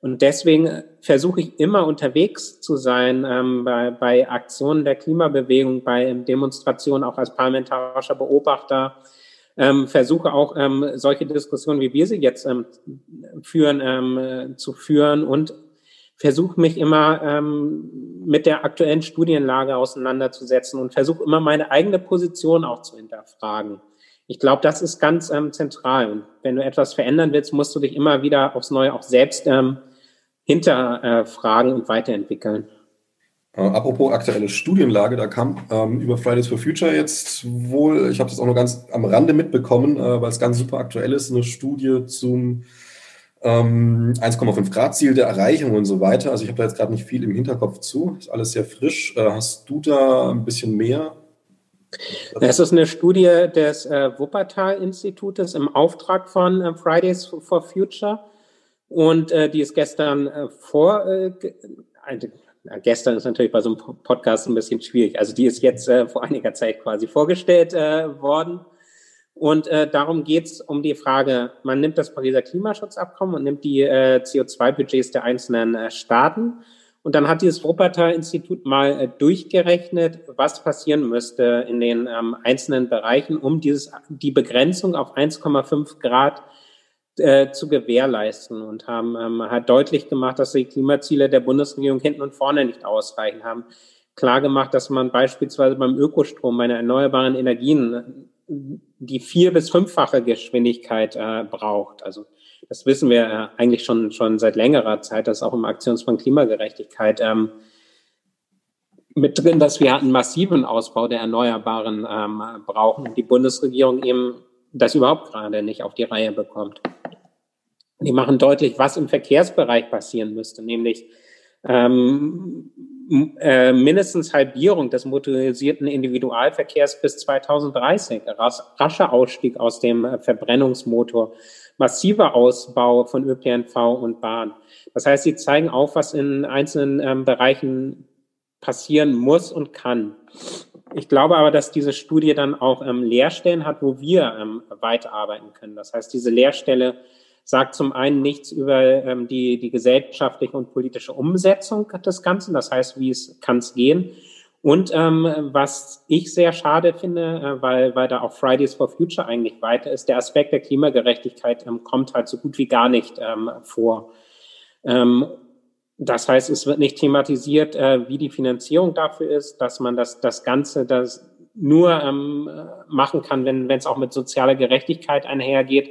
Und deswegen versuche ich immer unterwegs zu sein ähm, bei, bei Aktionen der Klimabewegung, bei Demonstrationen auch als parlamentarischer Beobachter. Ähm, versuche auch ähm, solche Diskussionen, wie wir sie jetzt ähm, führen, ähm, äh, zu führen und versuche mich immer ähm, mit der aktuellen Studienlage auseinanderzusetzen und versuche immer meine eigene Position auch zu hinterfragen. Ich glaube, das ist ganz ähm, zentral. Und wenn du etwas verändern willst, musst du dich immer wieder aufs Neue auch selbst ähm, hinterfragen und weiterentwickeln. Äh, apropos aktuelle Studienlage, da kam ähm, über Fridays for Future jetzt wohl, ich habe das auch nur ganz am Rande mitbekommen, äh, weil es ganz super aktuell ist, eine Studie zum 1,5 ähm, Grad Ziel der Erreichung und so weiter. Also ich habe da jetzt gerade nicht viel im Hinterkopf zu. Ist alles sehr frisch. Äh, hast du da ein bisschen mehr? Es ist eine Studie des äh, Wuppertal-Institutes im Auftrag von äh, Fridays for Future. Und äh, die ist gestern äh, vor, äh, gestern ist natürlich bei so einem Podcast ein bisschen schwierig. Also die ist jetzt vor einiger Zeit quasi vorgestellt worden. Und äh, darum geht es um die Frage, man nimmt das Pariser Klimaschutzabkommen und nimmt die äh, CO2-Budgets der einzelnen äh, Staaten. Und dann hat dieses Wuppertal-Institut mal äh, durchgerechnet, was passieren müsste in den ähm, einzelnen Bereichen, um dieses, die Begrenzung auf 1,5 Grad äh, zu gewährleisten und haben ähm, hat deutlich gemacht, dass die Klimaziele der Bundesregierung hinten und vorne nicht ausreichen, haben klar gemacht, dass man beispielsweise beim Ökostrom, bei erneuerbaren Energien die vier- bis fünffache Geschwindigkeit äh, braucht. Also das wissen wir äh, eigentlich schon, schon seit längerer Zeit, dass auch im Aktionsplan Klimagerechtigkeit ähm, mit drin, dass wir einen massiven Ausbau der Erneuerbaren ähm, brauchen und die Bundesregierung eben das überhaupt gerade nicht auf die Reihe bekommt. Die machen deutlich, was im Verkehrsbereich passieren müsste, nämlich ähm, äh, mindestens Halbierung des motorisierten Individualverkehrs bis 2030, rascher Ausstieg aus dem äh, Verbrennungsmotor, massiver Ausbau von ÖPNV und Bahn. Das heißt, sie zeigen auf, was in einzelnen ähm, Bereichen passieren muss und kann. Ich glaube aber, dass diese Studie dann auch ähm, Lehrstellen hat, wo wir ähm, weiterarbeiten können. Das heißt, diese Lehrstelle sagt zum einen nichts über ähm, die, die gesellschaftliche und politische Umsetzung des Ganzen, das heißt, wie es kann es gehen. Und ähm, was ich sehr schade finde, äh, weil, weil da auch Fridays for Future eigentlich weiter ist, der Aspekt der Klimagerechtigkeit ähm, kommt halt so gut wie gar nicht ähm, vor. Ähm, das heißt, es wird nicht thematisiert, äh, wie die Finanzierung dafür ist, dass man das, das Ganze das nur ähm, machen kann, wenn es auch mit sozialer Gerechtigkeit einhergeht.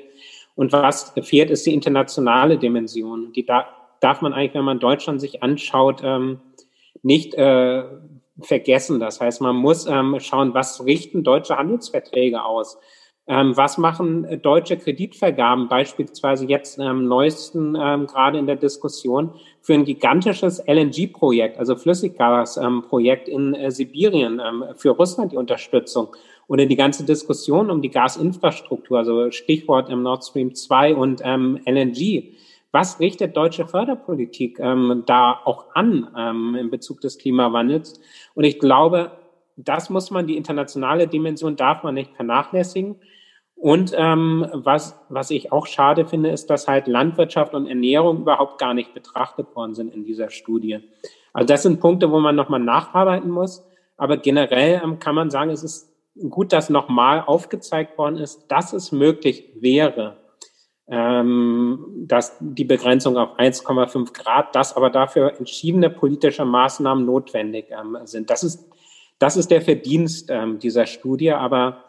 Und was fehlt, ist die internationale Dimension. Die da, darf man eigentlich, wenn man Deutschland sich anschaut, ähm, nicht äh, vergessen. Das heißt, man muss ähm, schauen, was richten deutsche Handelsverträge aus? Ähm, was machen deutsche Kreditvergaben, beispielsweise jetzt ähm, neuesten ähm, gerade in der Diskussion, für ein gigantisches LNG-Projekt, also Flüssiggasprojekt ähm, in äh, Sibirien, ähm, für Russland die Unterstützung? oder die ganze Diskussion um die Gasinfrastruktur, also Stichwort im Nord Stream 2 und ähm, LNG. Was richtet deutsche Förderpolitik ähm, da auch an ähm, in Bezug des Klimawandels? Und ich glaube, das muss man, die internationale Dimension darf man nicht vernachlässigen. Und ähm, was, was ich auch schade finde, ist, dass halt Landwirtschaft und Ernährung überhaupt gar nicht betrachtet worden sind in dieser Studie. Also das sind Punkte, wo man nochmal nacharbeiten muss. Aber generell ähm, kann man sagen, es ist gut, dass nochmal aufgezeigt worden ist, dass es möglich wäre, ähm, dass die Begrenzung auf 1,5 Grad, dass aber dafür entschiedene politische Maßnahmen notwendig ähm, sind. Das ist, das ist der Verdienst ähm, dieser Studie, aber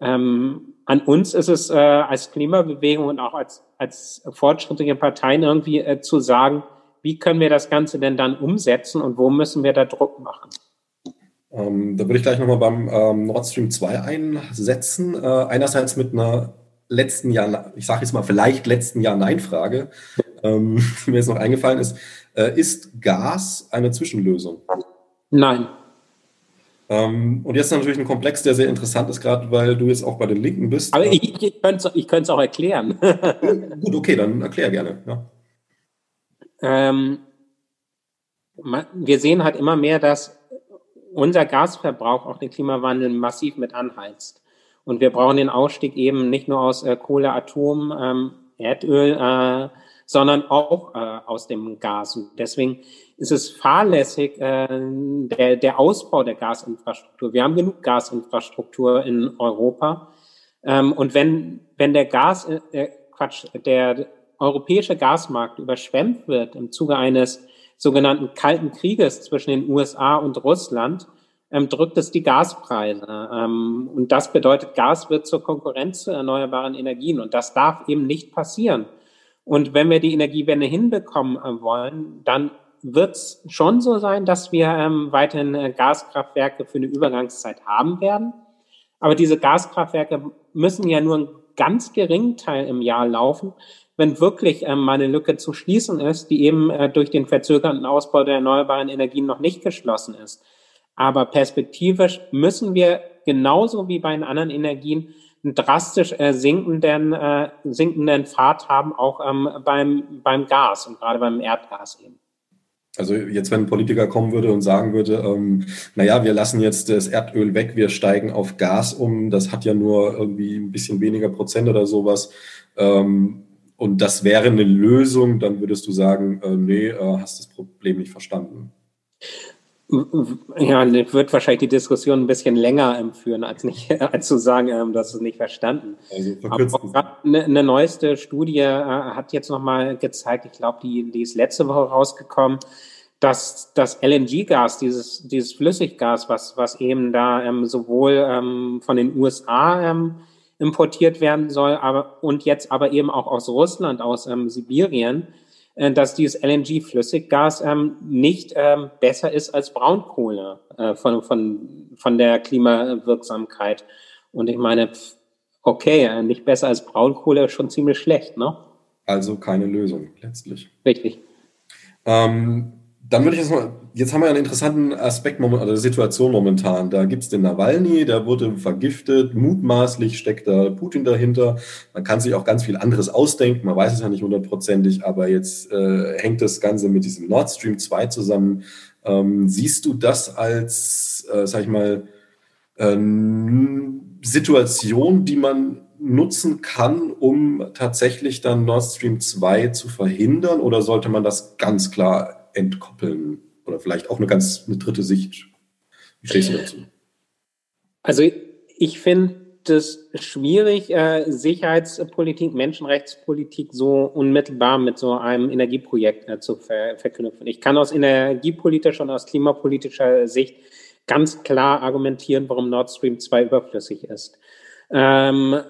ähm, an uns ist es äh, als Klimabewegung und auch als, als fortschrittliche Parteien irgendwie äh, zu sagen, wie können wir das Ganze denn dann umsetzen und wo müssen wir da Druck machen? Ähm, da würde ich gleich nochmal beim ähm, Nord Stream 2 einsetzen. Äh, einerseits mit einer letzten Jahr, ich sage jetzt mal vielleicht letzten Jahr Nein-Frage. ähm, mir jetzt noch eingefallen ist, äh, ist Gas eine Zwischenlösung? Nein. Ähm, und jetzt natürlich ein Komplex, der sehr interessant ist, gerade weil du jetzt auch bei den Linken bist. Aber ich, ich könnte es auch erklären. Gut, okay, dann erklär gerne. Ja. Ähm, wir sehen halt immer mehr, dass unser Gasverbrauch auch den Klimawandel massiv mit anheizt. Und wir brauchen den Ausstieg eben nicht nur aus äh, Kohle, Atom, ähm, Erdöl, äh, sondern auch äh, aus dem Gas. Und deswegen ist es fahrlässig, äh, der, der Ausbau der Gasinfrastruktur. Wir haben genug Gasinfrastruktur in Europa. Ähm, und wenn, wenn der Gas, äh, Quatsch, der europäische Gasmarkt überschwemmt wird im Zuge eines sogenannten Kalten Krieges zwischen den USA und Russland, ähm, drückt es die Gaspreise. Ähm, und das bedeutet, Gas wird zur Konkurrenz zu erneuerbaren Energien. Und das darf eben nicht passieren. Und wenn wir die Energiewende hinbekommen äh, wollen, dann wird es schon so sein, dass wir ähm, weiterhin äh, Gaskraftwerke für eine Übergangszeit haben werden. Aber diese Gaskraftwerke müssen ja nur einen ganz geringen Teil im Jahr laufen, wenn wirklich ähm, mal eine Lücke zu schließen ist, die eben äh, durch den verzögerten Ausbau der erneuerbaren Energien noch nicht geschlossen ist. Aber perspektivisch müssen wir genauso wie bei den anderen Energien einen drastisch äh, sinkenden, äh, sinkenden Pfad haben, auch ähm, beim, beim Gas und gerade beim Erdgas eben. Also jetzt, wenn ein Politiker kommen würde und sagen würde, ähm, naja, wir lassen jetzt das Erdöl weg, wir steigen auf Gas um, das hat ja nur irgendwie ein bisschen weniger Prozent oder sowas. Ähm, und das wäre eine Lösung, dann würdest du sagen, äh, nee, äh, hast das Problem nicht verstanden. Ja, wird wahrscheinlich die Diskussion ein bisschen länger führen, als, nicht, als zu sagen, ähm, dass es nicht verstanden. Also Aber eine, eine neueste Studie äh, hat jetzt nochmal gezeigt, ich glaube, die, die ist letzte Woche rausgekommen, dass das LNG-Gas, dieses, dieses Flüssiggas, was, was eben da ähm, sowohl ähm, von den USA ähm, importiert werden soll, aber und jetzt aber eben auch aus Russland, aus ähm, Sibirien, dass dieses LNG-Flüssiggas ähm, nicht ähm, besser ist als Braunkohle äh, von, von, von der Klimawirksamkeit. Und ich meine, okay, äh, nicht besser als Braunkohle ist schon ziemlich schlecht, ne? Also keine Lösung letztlich. Richtig. Ähm, dann würde ich jetzt mal, jetzt haben wir einen interessanten Aspekt oder also Situation momentan. Da gibt es den Nawalny, der wurde vergiftet, mutmaßlich steckt da Putin dahinter. Man kann sich auch ganz viel anderes ausdenken, man weiß es ja nicht hundertprozentig, aber jetzt äh, hängt das Ganze mit diesem Nord Stream 2 zusammen. Ähm, siehst du das als, äh, sag ich mal, äh, Situation, die man nutzen kann, um tatsächlich dann Nord Stream 2 zu verhindern? Oder sollte man das ganz klar entkoppeln? Oder vielleicht auch eine ganz eine dritte Sicht. Wie stehst du dazu? Also ich finde es schwierig, äh, Sicherheitspolitik, Menschenrechtspolitik so unmittelbar mit so einem Energieprojekt äh, zu ver verknüpfen. Ich kann aus energiepolitischer und aus klimapolitischer Sicht ganz klar argumentieren, warum Nord Stream 2 überflüssig ist. Ähm,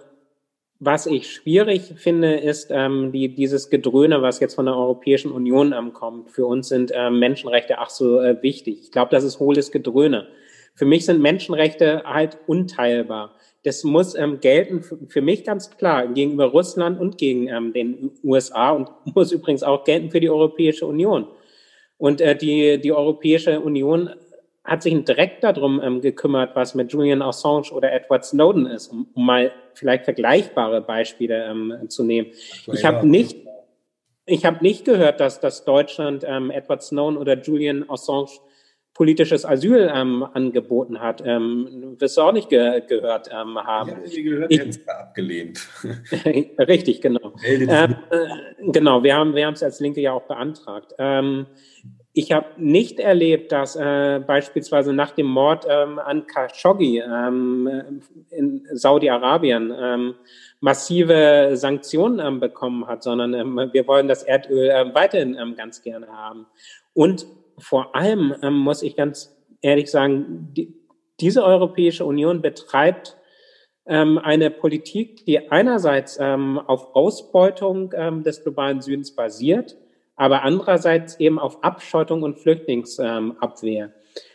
was ich schwierig finde, ist ähm, die, dieses Gedröhne, was jetzt von der Europäischen Union ähm, kommt. Für uns sind ähm, Menschenrechte ach so äh, wichtig. Ich glaube, das ist hohles Gedröhne. Für mich sind Menschenrechte halt unteilbar. Das muss ähm, gelten für, für mich ganz klar gegenüber Russland und gegen ähm, den USA und muss übrigens auch gelten für die Europäische Union. Und äh, die, die Europäische Union hat sich direkt darum ähm, gekümmert, was mit Julian Assange oder Edward Snowden ist, um, um mal vielleicht vergleichbare Beispiele ähm, zu nehmen. Ich habe nicht, ich habe nicht gehört, dass, dass Deutschland ähm, Edward Snowden oder Julian Assange politisches Asyl ähm, angeboten hat. Ähm, wirst du auch nicht ge gehört ähm, haben. Ja, die gehört, ich, abgelehnt. Richtig, genau. Ähm, äh, genau, wir haben wir haben es als Linke ja auch beantragt. Ich habe nicht erlebt, dass äh, beispielsweise nach dem Mord ähm, an Khashoggi ähm, in Saudi-Arabien ähm, massive Sanktionen ähm, bekommen hat, sondern ähm, wir wollen das Erdöl ähm, weiterhin ähm, ganz gerne haben. Und vor allem ähm, muss ich ganz ehrlich sagen, die, diese Europäische Union betreibt ähm, eine Politik, die einerseits ähm, auf Ausbeutung ähm, des globalen Südens basiert, aber andererseits eben auf Abschottung und Flüchtlingsabwehr.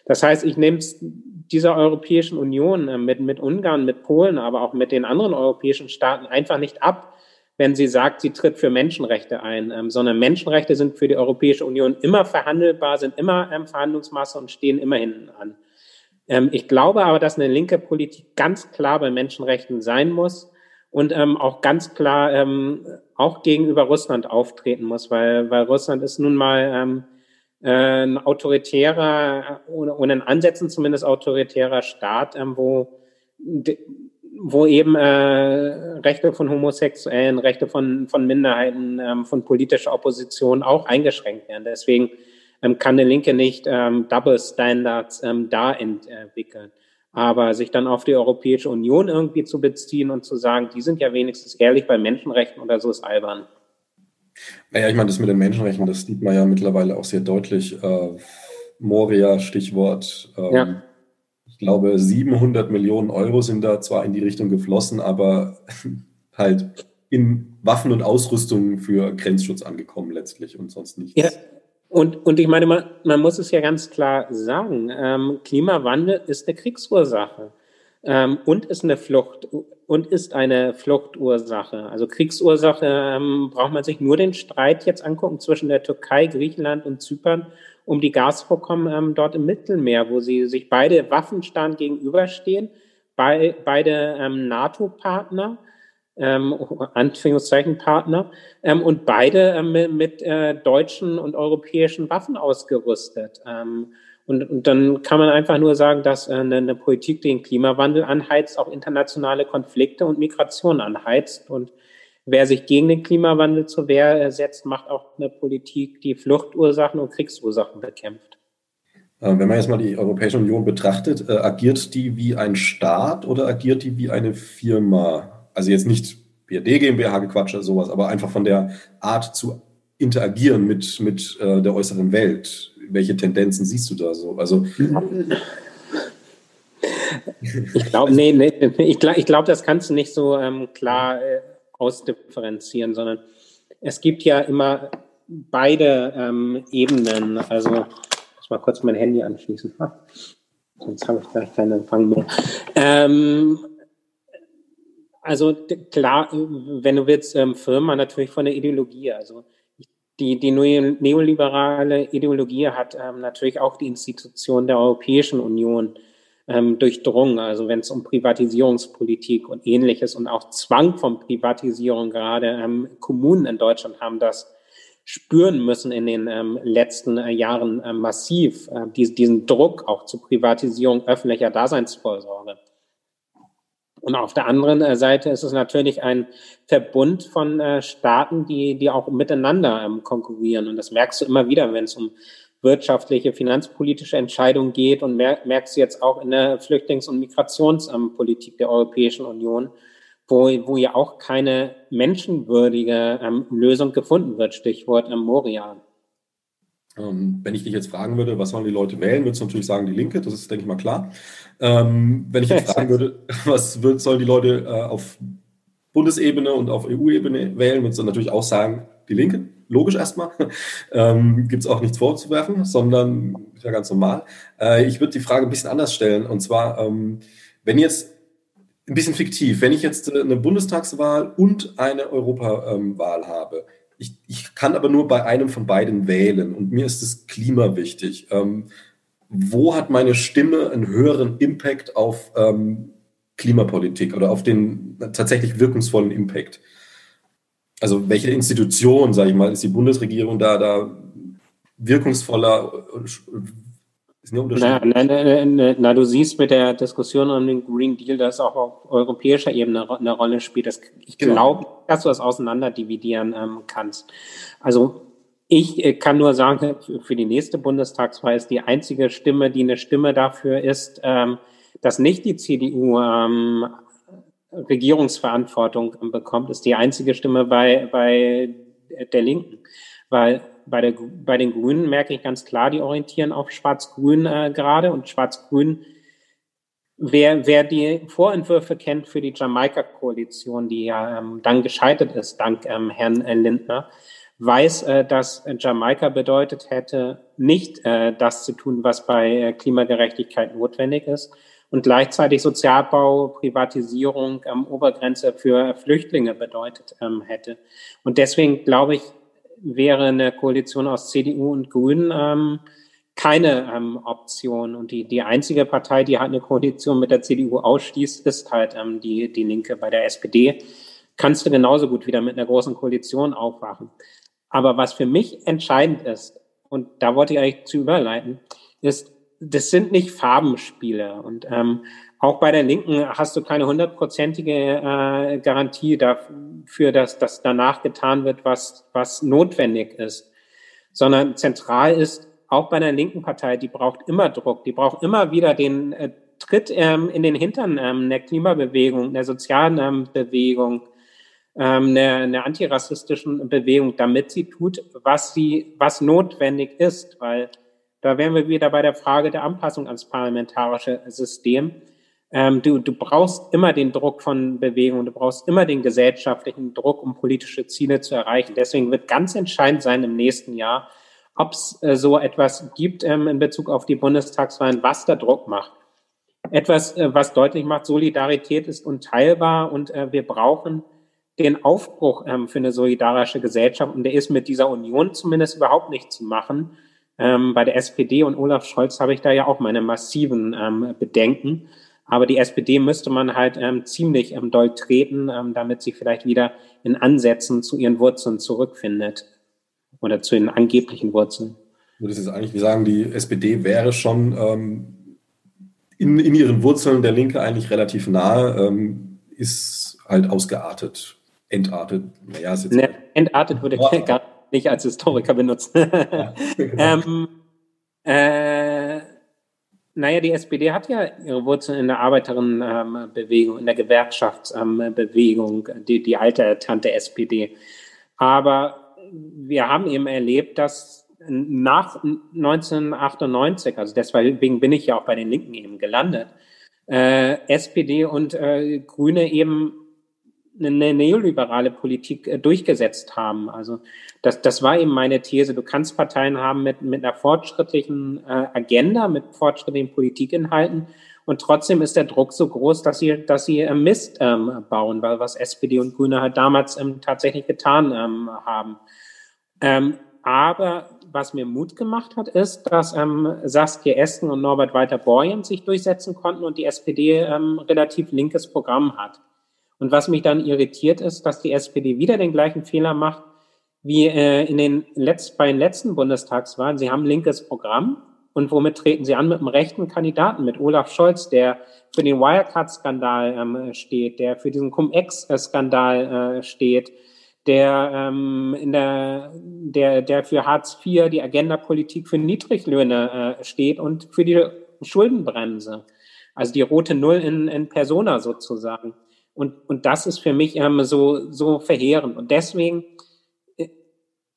Das heißt, ich nehme es dieser Europäischen Union äh, mit, mit Ungarn, mit Polen, aber auch mit den anderen europäischen Staaten einfach nicht ab, wenn sie sagt, sie tritt für Menschenrechte ein, ähm, sondern Menschenrechte sind für die Europäische Union immer verhandelbar, sind immer ähm, Verhandlungsmasse und stehen immer hinten an. Ähm, ich glaube aber, dass eine linke Politik ganz klar bei Menschenrechten sein muss und ähm, auch ganz klar ähm, auch gegenüber Russland auftreten muss, weil, weil Russland ist nun mal ähm, äh, ein autoritärer, ohne, ohne Ansätzen zumindest autoritärer Staat, ähm, wo wo eben äh, Rechte von Homosexuellen, Rechte von, von Minderheiten, ähm, von politischer Opposition auch eingeschränkt werden. Deswegen ähm, kann eine Linke nicht ähm, Double Standards ähm, da entwickeln. Aber sich dann auf die Europäische Union irgendwie zu beziehen und zu sagen, die sind ja wenigstens ehrlich bei Menschenrechten oder so, ist albern. Naja, ich meine, das mit den Menschenrechten, das sieht man ja mittlerweile auch sehr deutlich. Äh, Moria, Stichwort. Ähm, ja ich glaube, 700 Millionen Euro sind da zwar in die Richtung geflossen, aber halt in Waffen und Ausrüstung für Grenzschutz angekommen letztlich und sonst nichts. Ja. Und, und ich meine, man, man muss es ja ganz klar sagen, ähm, Klimawandel ist eine Kriegsursache ähm, und ist eine Flucht und ist eine Fluchtursache. Also Kriegsursache ähm, braucht man sich nur den Streit jetzt angucken zwischen der Türkei, Griechenland und Zypern um die Gasvorkommen ähm, dort im Mittelmeer, wo sie sich beide Waffenstand gegenüberstehen, bei, beide ähm, NATO-Partner, ähm, Anführungszeichen Partner, ähm, und beide ähm, mit, mit äh, deutschen und europäischen Waffen ausgerüstet. Ähm, und, und dann kann man einfach nur sagen, dass äh, eine, eine Politik, die den Klimawandel anheizt, auch internationale Konflikte und Migration anheizt. Und wer sich gegen den Klimawandel zur Wehr setzt, macht auch eine Politik, die Fluchtursachen und Kriegsursachen bekämpft. Äh, wenn man jetzt mal die Europäische Union betrachtet, äh, agiert die wie ein Staat oder agiert die wie eine Firma? Also jetzt nicht BRD GmbH Gequatsche, sowas, aber einfach von der Art zu interagieren mit, mit äh, der äußeren Welt. Welche Tendenzen siehst du da so? Also ich glaube, nee, nee, ich glaube, ich glaub, das kannst du nicht so ähm, klar äh, ausdifferenzieren, sondern es gibt ja immer beide ähm, Ebenen. Also, ich muss mal kurz mein Handy anschließen. Ha, sonst habe ich gleich keinen Empfang mehr. Ähm, also klar, wenn du willst, ähm, Firma natürlich von der Ideologie. Also die, die neoliberale Ideologie hat ähm, natürlich auch die Institution der Europäischen Union ähm, durchdrungen. Also wenn es um Privatisierungspolitik und ähnliches und auch Zwang von Privatisierung, gerade ähm, Kommunen in Deutschland haben das spüren müssen in den ähm, letzten äh, Jahren äh, massiv, äh, dies, diesen Druck auch zur Privatisierung öffentlicher Daseinsvorsorge. Und auf der anderen äh, Seite ist es natürlich ein Verbund von äh, Staaten, die, die auch miteinander ähm, konkurrieren. Und das merkst du immer wieder, wenn es um wirtschaftliche, finanzpolitische Entscheidung geht und merkst du jetzt auch in der Flüchtlings- und Migrationspolitik der Europäischen Union, wo, wo ja auch keine menschenwürdige ähm, Lösung gefunden wird, Stichwort ähm, Moria. Ähm, wenn ich dich jetzt fragen würde, was sollen die Leute wählen, würdest du natürlich sagen, die Linke, das ist, denke ich mal, klar. Ähm, wenn ich jetzt fragen würde, was wird, sollen die Leute äh, auf Bundesebene und auf EU-Ebene wählen, würdest du natürlich auch sagen, die Linke logisch erstmal. Ähm, Gibt es auch nichts vorzuwerfen, sondern ja ganz normal. Äh, ich würde die Frage ein bisschen anders stellen. Und zwar, ähm, wenn jetzt ein bisschen fiktiv, wenn ich jetzt äh, eine Bundestagswahl und eine Europawahl ähm, habe, ich, ich, kann aber nur bei einem von beiden wählen und mir ist das Klima wichtig. Ähm, wo hat meine Stimme einen höheren Impact auf ähm, Klimapolitik oder auf den tatsächlich wirkungsvollen Impact? also welche Institution, sage ich mal, ist die Bundesregierung da, da wirkungsvoller? Ist ein Na, na, na, na, du siehst mit der Diskussion um den Green Deal, dass auch auf europäischer Ebene eine Rolle spielt. Das, ich genau. glaube, dass du das auseinander dividieren ähm, kannst. Also ich äh, kann nur sagen, für die nächste Bundestagswahl ist die einzige Stimme, die eine Stimme dafür ist, ähm, dass nicht die CDU ähm, Regierungsverantwortung bekommt, ist die einzige Stimme bei, bei der Linken. Weil bei, der, bei den Grünen merke ich ganz klar, die orientieren auf Schwarz-Grün äh, gerade und Schwarz-Grün Wer, wer die Vorentwürfe kennt für die Jamaika-Koalition, die ja ähm, dann gescheitert ist, dank ähm, Herrn äh, Lindner, weiß, äh, dass Jamaika bedeutet hätte, nicht äh, das zu tun, was bei äh, Klimagerechtigkeit notwendig ist, und gleichzeitig Sozialbau, Privatisierung, ähm, Obergrenze für Flüchtlinge bedeutet ähm, hätte. Und deswegen glaube ich, wäre eine Koalition aus CDU und Grünen ähm, keine ähm, Option. Und die, die einzige Partei, die halt eine Koalition mit der CDU ausschließt, ist halt ähm, die, die Linke. Bei der SPD kannst du genauso gut wieder mit einer großen Koalition aufwachen. Aber was für mich entscheidend ist, und da wollte ich eigentlich zu überleiten, ist, das sind nicht Farbenspiele. Und ähm, auch bei der Linken hast du keine hundertprozentige äh, Garantie dafür, dass, dass danach getan wird, was, was notwendig ist. Sondern zentral ist, auch bei einer linken Partei, die braucht immer Druck, die braucht immer wieder den äh, Tritt ähm, in den Hintern ähm, der Klimabewegung, der sozialen ähm, Bewegung, ähm, der, einer antirassistischen Bewegung, damit sie tut, was sie, was notwendig ist, weil da wären wir wieder bei der Frage der Anpassung ans parlamentarische System. Ähm, du, du brauchst immer den Druck von Bewegung, du brauchst immer den gesellschaftlichen Druck, um politische Ziele zu erreichen. Deswegen wird ganz entscheidend sein im nächsten Jahr, ob es äh, so etwas gibt ähm, in Bezug auf die Bundestagswahlen, was der Druck macht. Etwas, äh, was deutlich macht, Solidarität ist unteilbar und äh, wir brauchen den Aufbruch ähm, für eine solidarische Gesellschaft. Und der ist mit dieser Union zumindest überhaupt nicht zu machen. Ähm, bei der SPD und Olaf Scholz habe ich da ja auch meine massiven ähm, Bedenken. Aber die SPD müsste man halt ähm, ziemlich ähm, doll treten, ähm, damit sie vielleicht wieder in Ansätzen zu ihren Wurzeln zurückfindet oder zu den angeblichen Wurzeln. Das ist eigentlich, wir sagen, die SPD wäre schon ähm, in, in ihren Wurzeln der Linke eigentlich relativ nahe, ähm, ist halt ausgeartet, entartet. Naja, ist jetzt ne, entartet würde ich gar nicht als Historiker benutzen. ja, genau. ähm, äh, naja, die SPD hat ja ihre Wurzeln in der Arbeiterinnenbewegung, in der Gewerkschaftsbewegung, die, die alte Tante SPD. Aber wir haben eben erlebt, dass nach 1998, also deswegen bin ich ja auch bei den Linken eben gelandet, äh, SPD und äh, Grüne eben eine neoliberale Politik äh, durchgesetzt haben. Also das, das war eben meine These. Du kannst Parteien haben mit, mit einer fortschrittlichen äh, Agenda, mit fortschrittlichen Politikinhalten und trotzdem ist der Druck so groß, dass sie, dass sie äh, Mist ähm, bauen, weil was SPD und Grüne halt damals ähm, tatsächlich getan ähm, haben. Ähm, aber was mir Mut gemacht hat, ist, dass ähm, Saskia Esken und Norbert Walter-Borjen sich durchsetzen konnten und die SPD ähm, relativ linkes Programm hat. Und was mich dann irritiert ist, dass die SPD wieder den gleichen Fehler macht wie äh, in den Letz bei den letzten Bundestagswahlen. Sie haben linkes Programm und womit treten sie an? Mit einem rechten Kandidaten, mit Olaf Scholz, der für den Wirecard-Skandal ähm, steht, der für diesen Cum-Ex-Skandal äh, steht, der ähm, in der, der, der für Hartz IV die Agenda-Politik für Niedriglöhne äh, steht und für die Schuldenbremse. Also die rote Null in, in Persona sozusagen. Und, und das ist für mich ähm, so, so verheerend. Und deswegen äh,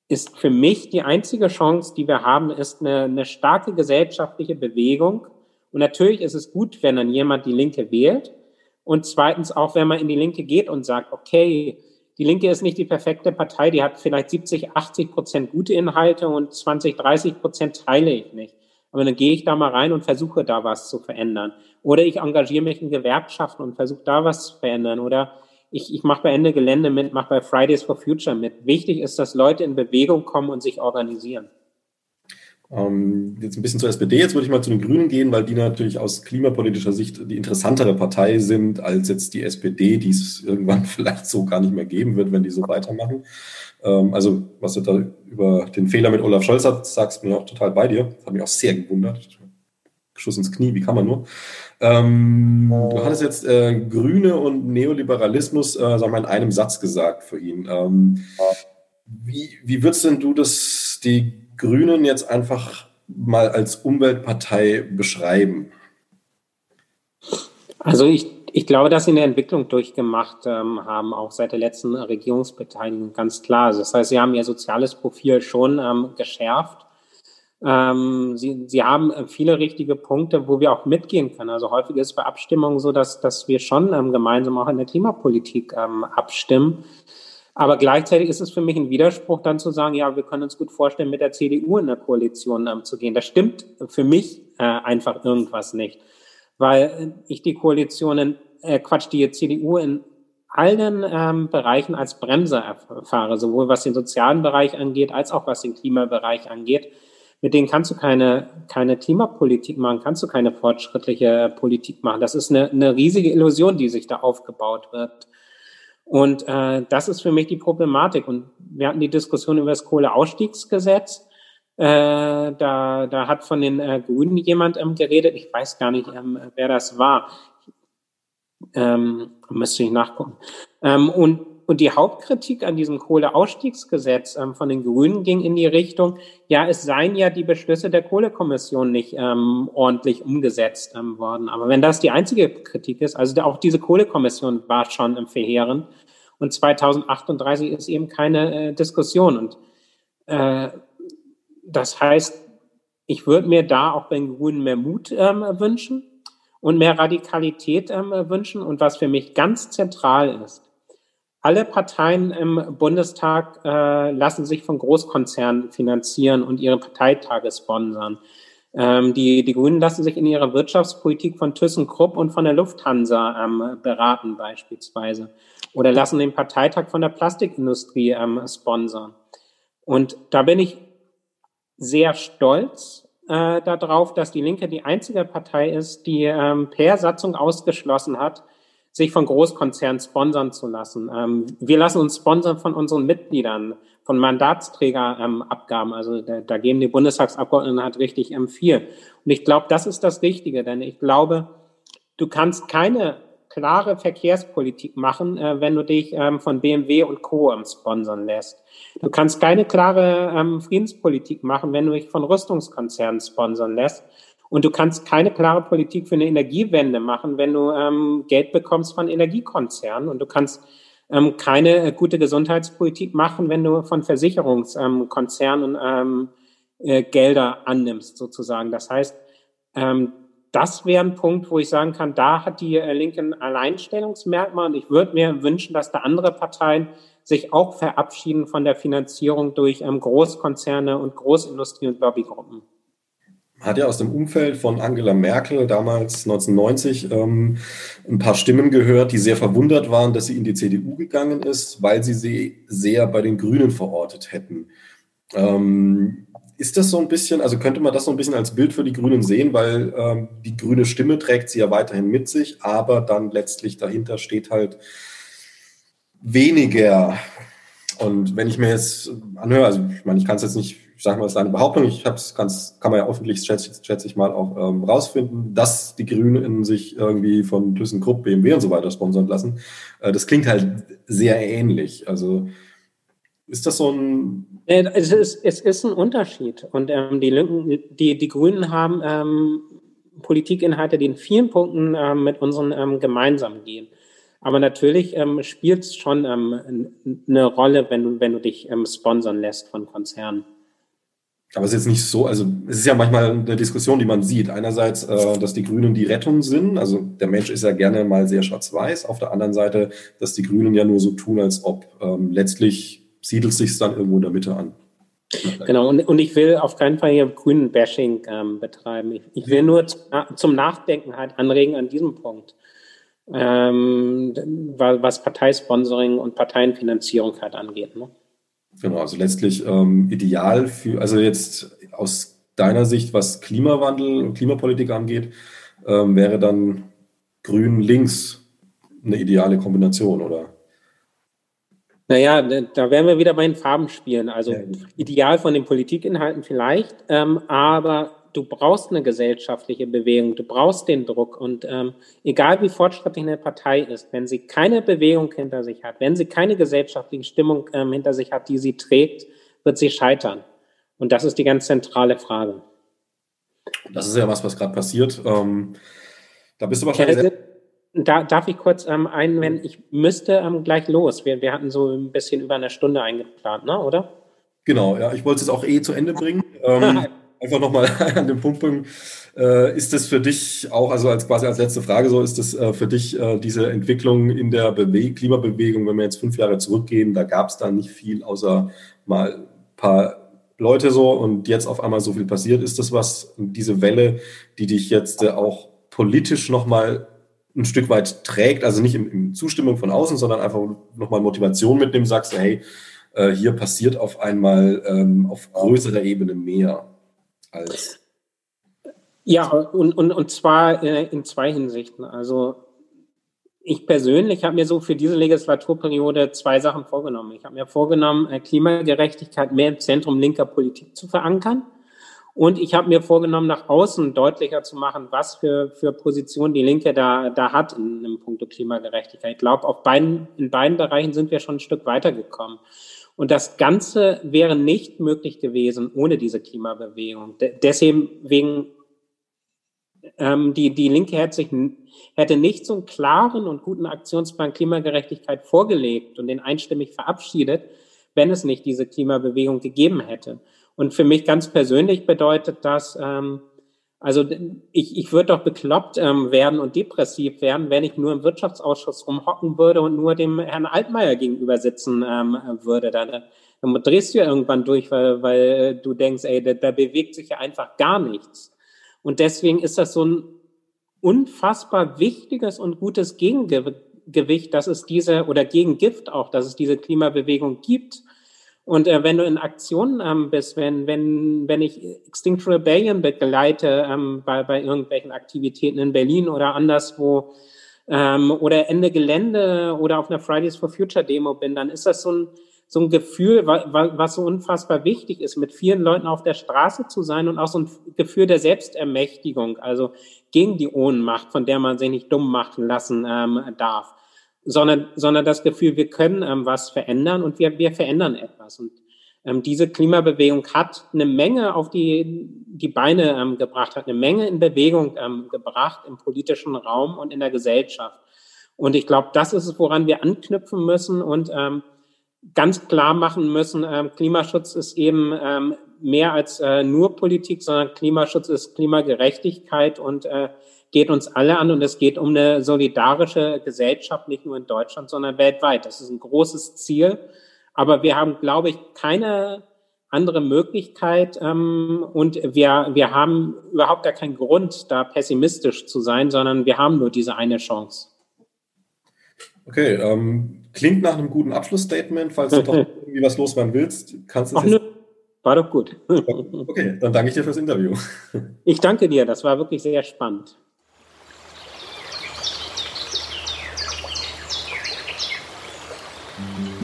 ist für mich die einzige Chance, die wir haben, ist eine, eine starke gesellschaftliche Bewegung. Und natürlich ist es gut, wenn dann jemand die Linke wählt. Und zweitens auch, wenn man in die Linke geht und sagt, okay, die Linke ist nicht die perfekte Partei, die hat vielleicht 70, 80 Prozent gute Inhalte und 20, 30 Prozent teile ich nicht. Aber dann gehe ich da mal rein und versuche da was zu verändern. Oder ich engagiere mich in Gewerkschaften und versuche da was zu verändern. Oder ich, ich mache bei Ende Gelände mit, mache bei Fridays for Future mit. Wichtig ist, dass Leute in Bewegung kommen und sich organisieren. Ähm, jetzt ein bisschen zur SPD, jetzt würde ich mal zu den Grünen gehen, weil die natürlich aus klimapolitischer Sicht die interessantere Partei sind als jetzt die SPD, die es irgendwann vielleicht so gar nicht mehr geben wird, wenn die so weitermachen. Ähm, also, was du da über den Fehler mit Olaf Scholz hat, sagst mir auch total bei dir. Das hat mich auch sehr gewundert. Schuss ins Knie, wie kann man nur? Ähm, du hattest jetzt äh, Grüne und Neoliberalismus, äh, sagen wir, in einem Satz gesagt für ihn. Ähm, wie, wie würdest denn du das, die Grünen jetzt einfach mal als Umweltpartei beschreiben? Also ich, ich glaube, dass sie eine Entwicklung durchgemacht ähm, haben, auch seit der letzten Regierungsbeteiligung, ganz klar. Also das heißt, sie haben ihr soziales Profil schon ähm, geschärft. Ähm, sie, sie haben äh, viele richtige Punkte, wo wir auch mitgehen können. Also häufig ist bei Abstimmungen so, dass, dass wir schon ähm, gemeinsam auch in der Klimapolitik ähm, abstimmen. Aber gleichzeitig ist es für mich ein Widerspruch, dann zu sagen, ja, wir können uns gut vorstellen, mit der CDU in der Koalition ähm, zu gehen. Das stimmt für mich äh, einfach irgendwas nicht. weil ich die Koalitionen, äh, Quatsch, die CDU in allen ähm, Bereichen als Bremser erfahre, sowohl was den sozialen Bereich angeht, als auch was den Klimabereich angeht. Mit denen kannst du keine, keine Klimapolitik machen, kannst du keine fortschrittliche Politik machen. Das ist eine, eine riesige Illusion, die sich da aufgebaut wird. Und äh, das ist für mich die Problematik. Und wir hatten die Diskussion über das Kohleausstiegsgesetz. Äh, da, da hat von den äh, Grünen jemand ähm, geredet. Ich weiß gar nicht, ähm, wer das war. Ähm, müsste ich nachgucken. Ähm, und, und die Hauptkritik an diesem Kohleausstiegsgesetz ähm, von den Grünen ging in die Richtung, ja, es seien ja die Beschlüsse der Kohlekommission nicht ähm, ordentlich umgesetzt ähm, worden. Aber wenn das die einzige Kritik ist, also auch diese Kohlekommission war schon ähm, verheerend. Und 2038 ist eben keine äh, Diskussion. Und äh, das heißt, ich würde mir da auch bei den Grünen mehr Mut ähm, wünschen und mehr Radikalität ähm, wünschen. Und was für mich ganz zentral ist, alle Parteien im Bundestag äh, lassen sich von Großkonzernen finanzieren und ihre Parteitage sponsern. Ähm, die, die Grünen lassen sich in ihrer Wirtschaftspolitik von ThyssenKrupp und von der Lufthansa ähm, beraten beispielsweise oder lassen den Parteitag von der Plastikindustrie ähm, sponsern. Und da bin ich sehr stolz äh, darauf, dass die Linke die einzige Partei ist, die ähm, per Satzung ausgeschlossen hat, sich von Großkonzernen sponsern zu lassen. Ähm, wir lassen uns sponsern von unseren Mitgliedern, von Mandatsträgerabgaben. Ähm, also da, da geben die Bundestagsabgeordneten halt richtig ähm, viel. Und ich glaube, das ist das Wichtige, denn ich glaube, du kannst keine klare Verkehrspolitik machen, äh, wenn du dich ähm, von BMW und Co. Ähm, sponsern lässt. Du kannst keine klare ähm, Friedenspolitik machen, wenn du dich von Rüstungskonzernen sponsern lässt. Und du kannst keine klare Politik für eine Energiewende machen, wenn du ähm, Geld bekommst von Energiekonzernen. Und du kannst ähm, keine äh, gute Gesundheitspolitik machen, wenn du von Versicherungskonzernen ähm, äh, Gelder annimmst, sozusagen. Das heißt, ähm, das wäre ein Punkt, wo ich sagen kann, da hat die äh, Linke ein Alleinstellungsmerkmal und ich würde mir wünschen, dass da andere Parteien sich auch verabschieden von der Finanzierung durch ähm, Großkonzerne und Großindustrie und Lobbygruppen. Hat ja aus dem Umfeld von Angela Merkel damals 1990 ähm, ein paar Stimmen gehört, die sehr verwundert waren, dass sie in die CDU gegangen ist, weil sie sie sehr bei den Grünen verortet hätten. Ähm, ist das so ein bisschen, also könnte man das so ein bisschen als Bild für die Grünen sehen, weil ähm, die grüne Stimme trägt sie ja weiterhin mit sich, aber dann letztlich dahinter steht halt weniger. Und wenn ich mir jetzt anhöre, also ich meine, ich kann es jetzt nicht, ich sage mal, es ist eine Behauptung, ich habe es ganz, kann man ja öffentlich, schätze, schätze ich mal, auch ähm, rausfinden, dass die Grünen sich irgendwie von ThyssenKrupp, BMW und so weiter sponsern lassen. Äh, das klingt halt sehr ähnlich. Also ist das so ein. Es ist, es ist ein Unterschied. Und ähm, die, Linken, die, die Grünen haben ähm, Politikinhalte, die in vielen Punkten ähm, mit unseren ähm, gemeinsam gehen. Aber natürlich ähm, spielt es schon ähm, eine Rolle, wenn du, wenn du dich ähm, sponsern lässt von Konzernen. Aber es ist jetzt nicht so, also es ist ja manchmal eine Diskussion, die man sieht. Einerseits, äh, dass die Grünen die Rettung sind, also der Mensch ist ja gerne mal sehr schwarz-weiß. Auf der anderen Seite, dass die Grünen ja nur so tun, als ob ähm, letztlich siedelt sich dann irgendwo in der Mitte an. Genau, und, und ich will auf keinen Fall hier grünen Bashing ähm, betreiben. Ich, ich, will nur zum Nachdenken halt anregen an diesem Punkt, ähm, was Parteisponsoring und Parteienfinanzierung halt angeht. Ne? Genau, also letztlich ähm, ideal für, also jetzt aus deiner Sicht, was Klimawandel und Klimapolitik angeht, ähm, wäre dann grün-links eine ideale Kombination, oder? Naja, da wären wir wieder bei den Farben spielen. Also ja. ideal von den Politikinhalten vielleicht, ähm, aber du brauchst eine gesellschaftliche Bewegung, du brauchst den Druck und ähm, egal wie fortschrittlich eine Partei ist, wenn sie keine Bewegung hinter sich hat, wenn sie keine gesellschaftliche Stimmung ähm, hinter sich hat, die sie trägt, wird sie scheitern. Und das ist die ganz zentrale Frage. Das ist ja was, was gerade passiert. Ähm, da bist du wahrscheinlich. Ja, da, darf ich kurz ähm, einwenden? Ich müsste ähm, gleich los. Wir, wir hatten so ein bisschen über eine Stunde eingeplant, ne? oder? Genau, ja. Ich wollte es auch eh zu Ende bringen. Ähm, einfach nochmal an den Punkt bringen. Äh, ist das für dich auch, also als quasi als letzte Frage so, ist das äh, für dich äh, diese Entwicklung in der Bewe Klimabewegung, wenn wir jetzt fünf Jahre zurückgehen, da gab es da nicht viel, außer mal ein paar Leute so und jetzt auf einmal so viel passiert. Ist das was, diese Welle, die dich jetzt äh, auch politisch nochmal ein Stück weit trägt, also nicht in, in Zustimmung von außen, sondern einfach nochmal Motivation mitnehmen, sagst du, hey, äh, hier passiert auf einmal ähm, auf größerer Ebene mehr als. Ja, und, und, und zwar äh, in zwei Hinsichten. Also ich persönlich habe mir so für diese Legislaturperiode zwei Sachen vorgenommen. Ich habe mir vorgenommen, äh, Klimagerechtigkeit mehr im Zentrum linker Politik zu verankern. Und ich habe mir vorgenommen, nach außen deutlicher zu machen, was für, für Positionen die Linke da, da hat in, in puncto Klimagerechtigkeit. Ich glaube, beiden, in beiden Bereichen sind wir schon ein Stück weitergekommen. Und das Ganze wäre nicht möglich gewesen ohne diese Klimabewegung. De deswegen wegen ähm, die, die Linke hätte, sich, hätte nicht so einen klaren und guten Aktionsplan Klimagerechtigkeit vorgelegt und den einstimmig verabschiedet, wenn es nicht diese Klimabewegung gegeben hätte. Und für mich ganz persönlich bedeutet das, ähm, also ich, ich würde doch bekloppt ähm, werden und depressiv werden, wenn ich nur im Wirtschaftsausschuss rumhocken würde und nur dem Herrn Altmaier gegenüber sitzen ähm, würde. Dann, dann drehst du ja irgendwann durch, weil, weil du denkst, ey, da, da bewegt sich ja einfach gar nichts. Und deswegen ist das so ein unfassbar wichtiges und gutes Gegengewicht, dass es diese, oder Gegengift auch, dass es diese Klimabewegung gibt und äh, wenn du in Aktionen ähm, bist, wenn, wenn, wenn ich Extinction Rebellion begleite ähm, bei, bei irgendwelchen Aktivitäten in Berlin oder anderswo ähm, oder Ende Gelände oder auf einer Fridays for Future Demo bin, dann ist das so ein, so ein Gefühl, was so unfassbar wichtig ist, mit vielen Leuten auf der Straße zu sein und auch so ein Gefühl der Selbstermächtigung, also gegen die Ohnmacht, von der man sich nicht dumm machen lassen ähm, darf sondern, sondern das Gefühl, wir können ähm, was verändern und wir, wir verändern etwas. Und ähm, diese Klimabewegung hat eine Menge auf die, die Beine ähm, gebracht, hat eine Menge in Bewegung ähm, gebracht im politischen Raum und in der Gesellschaft. Und ich glaube, das ist es, woran wir anknüpfen müssen und ähm, ganz klar machen müssen, ähm, Klimaschutz ist eben ähm, mehr als äh, nur Politik, sondern Klimaschutz ist Klimagerechtigkeit und äh, geht uns alle an und es geht um eine solidarische Gesellschaft, nicht nur in Deutschland, sondern weltweit. Das ist ein großes Ziel. Aber wir haben, glaube ich, keine andere Möglichkeit ähm, und wir, wir haben überhaupt gar keinen Grund, da pessimistisch zu sein, sondern wir haben nur diese eine Chance. Okay, ähm, klingt nach einem guten Abschlussstatement. Falls du doch irgendwie was loswerden willst, kannst du es. Ach, war doch gut. okay, dann danke ich dir fürs Interview. Ich danke dir, das war wirklich sehr spannend. Mm-hmm.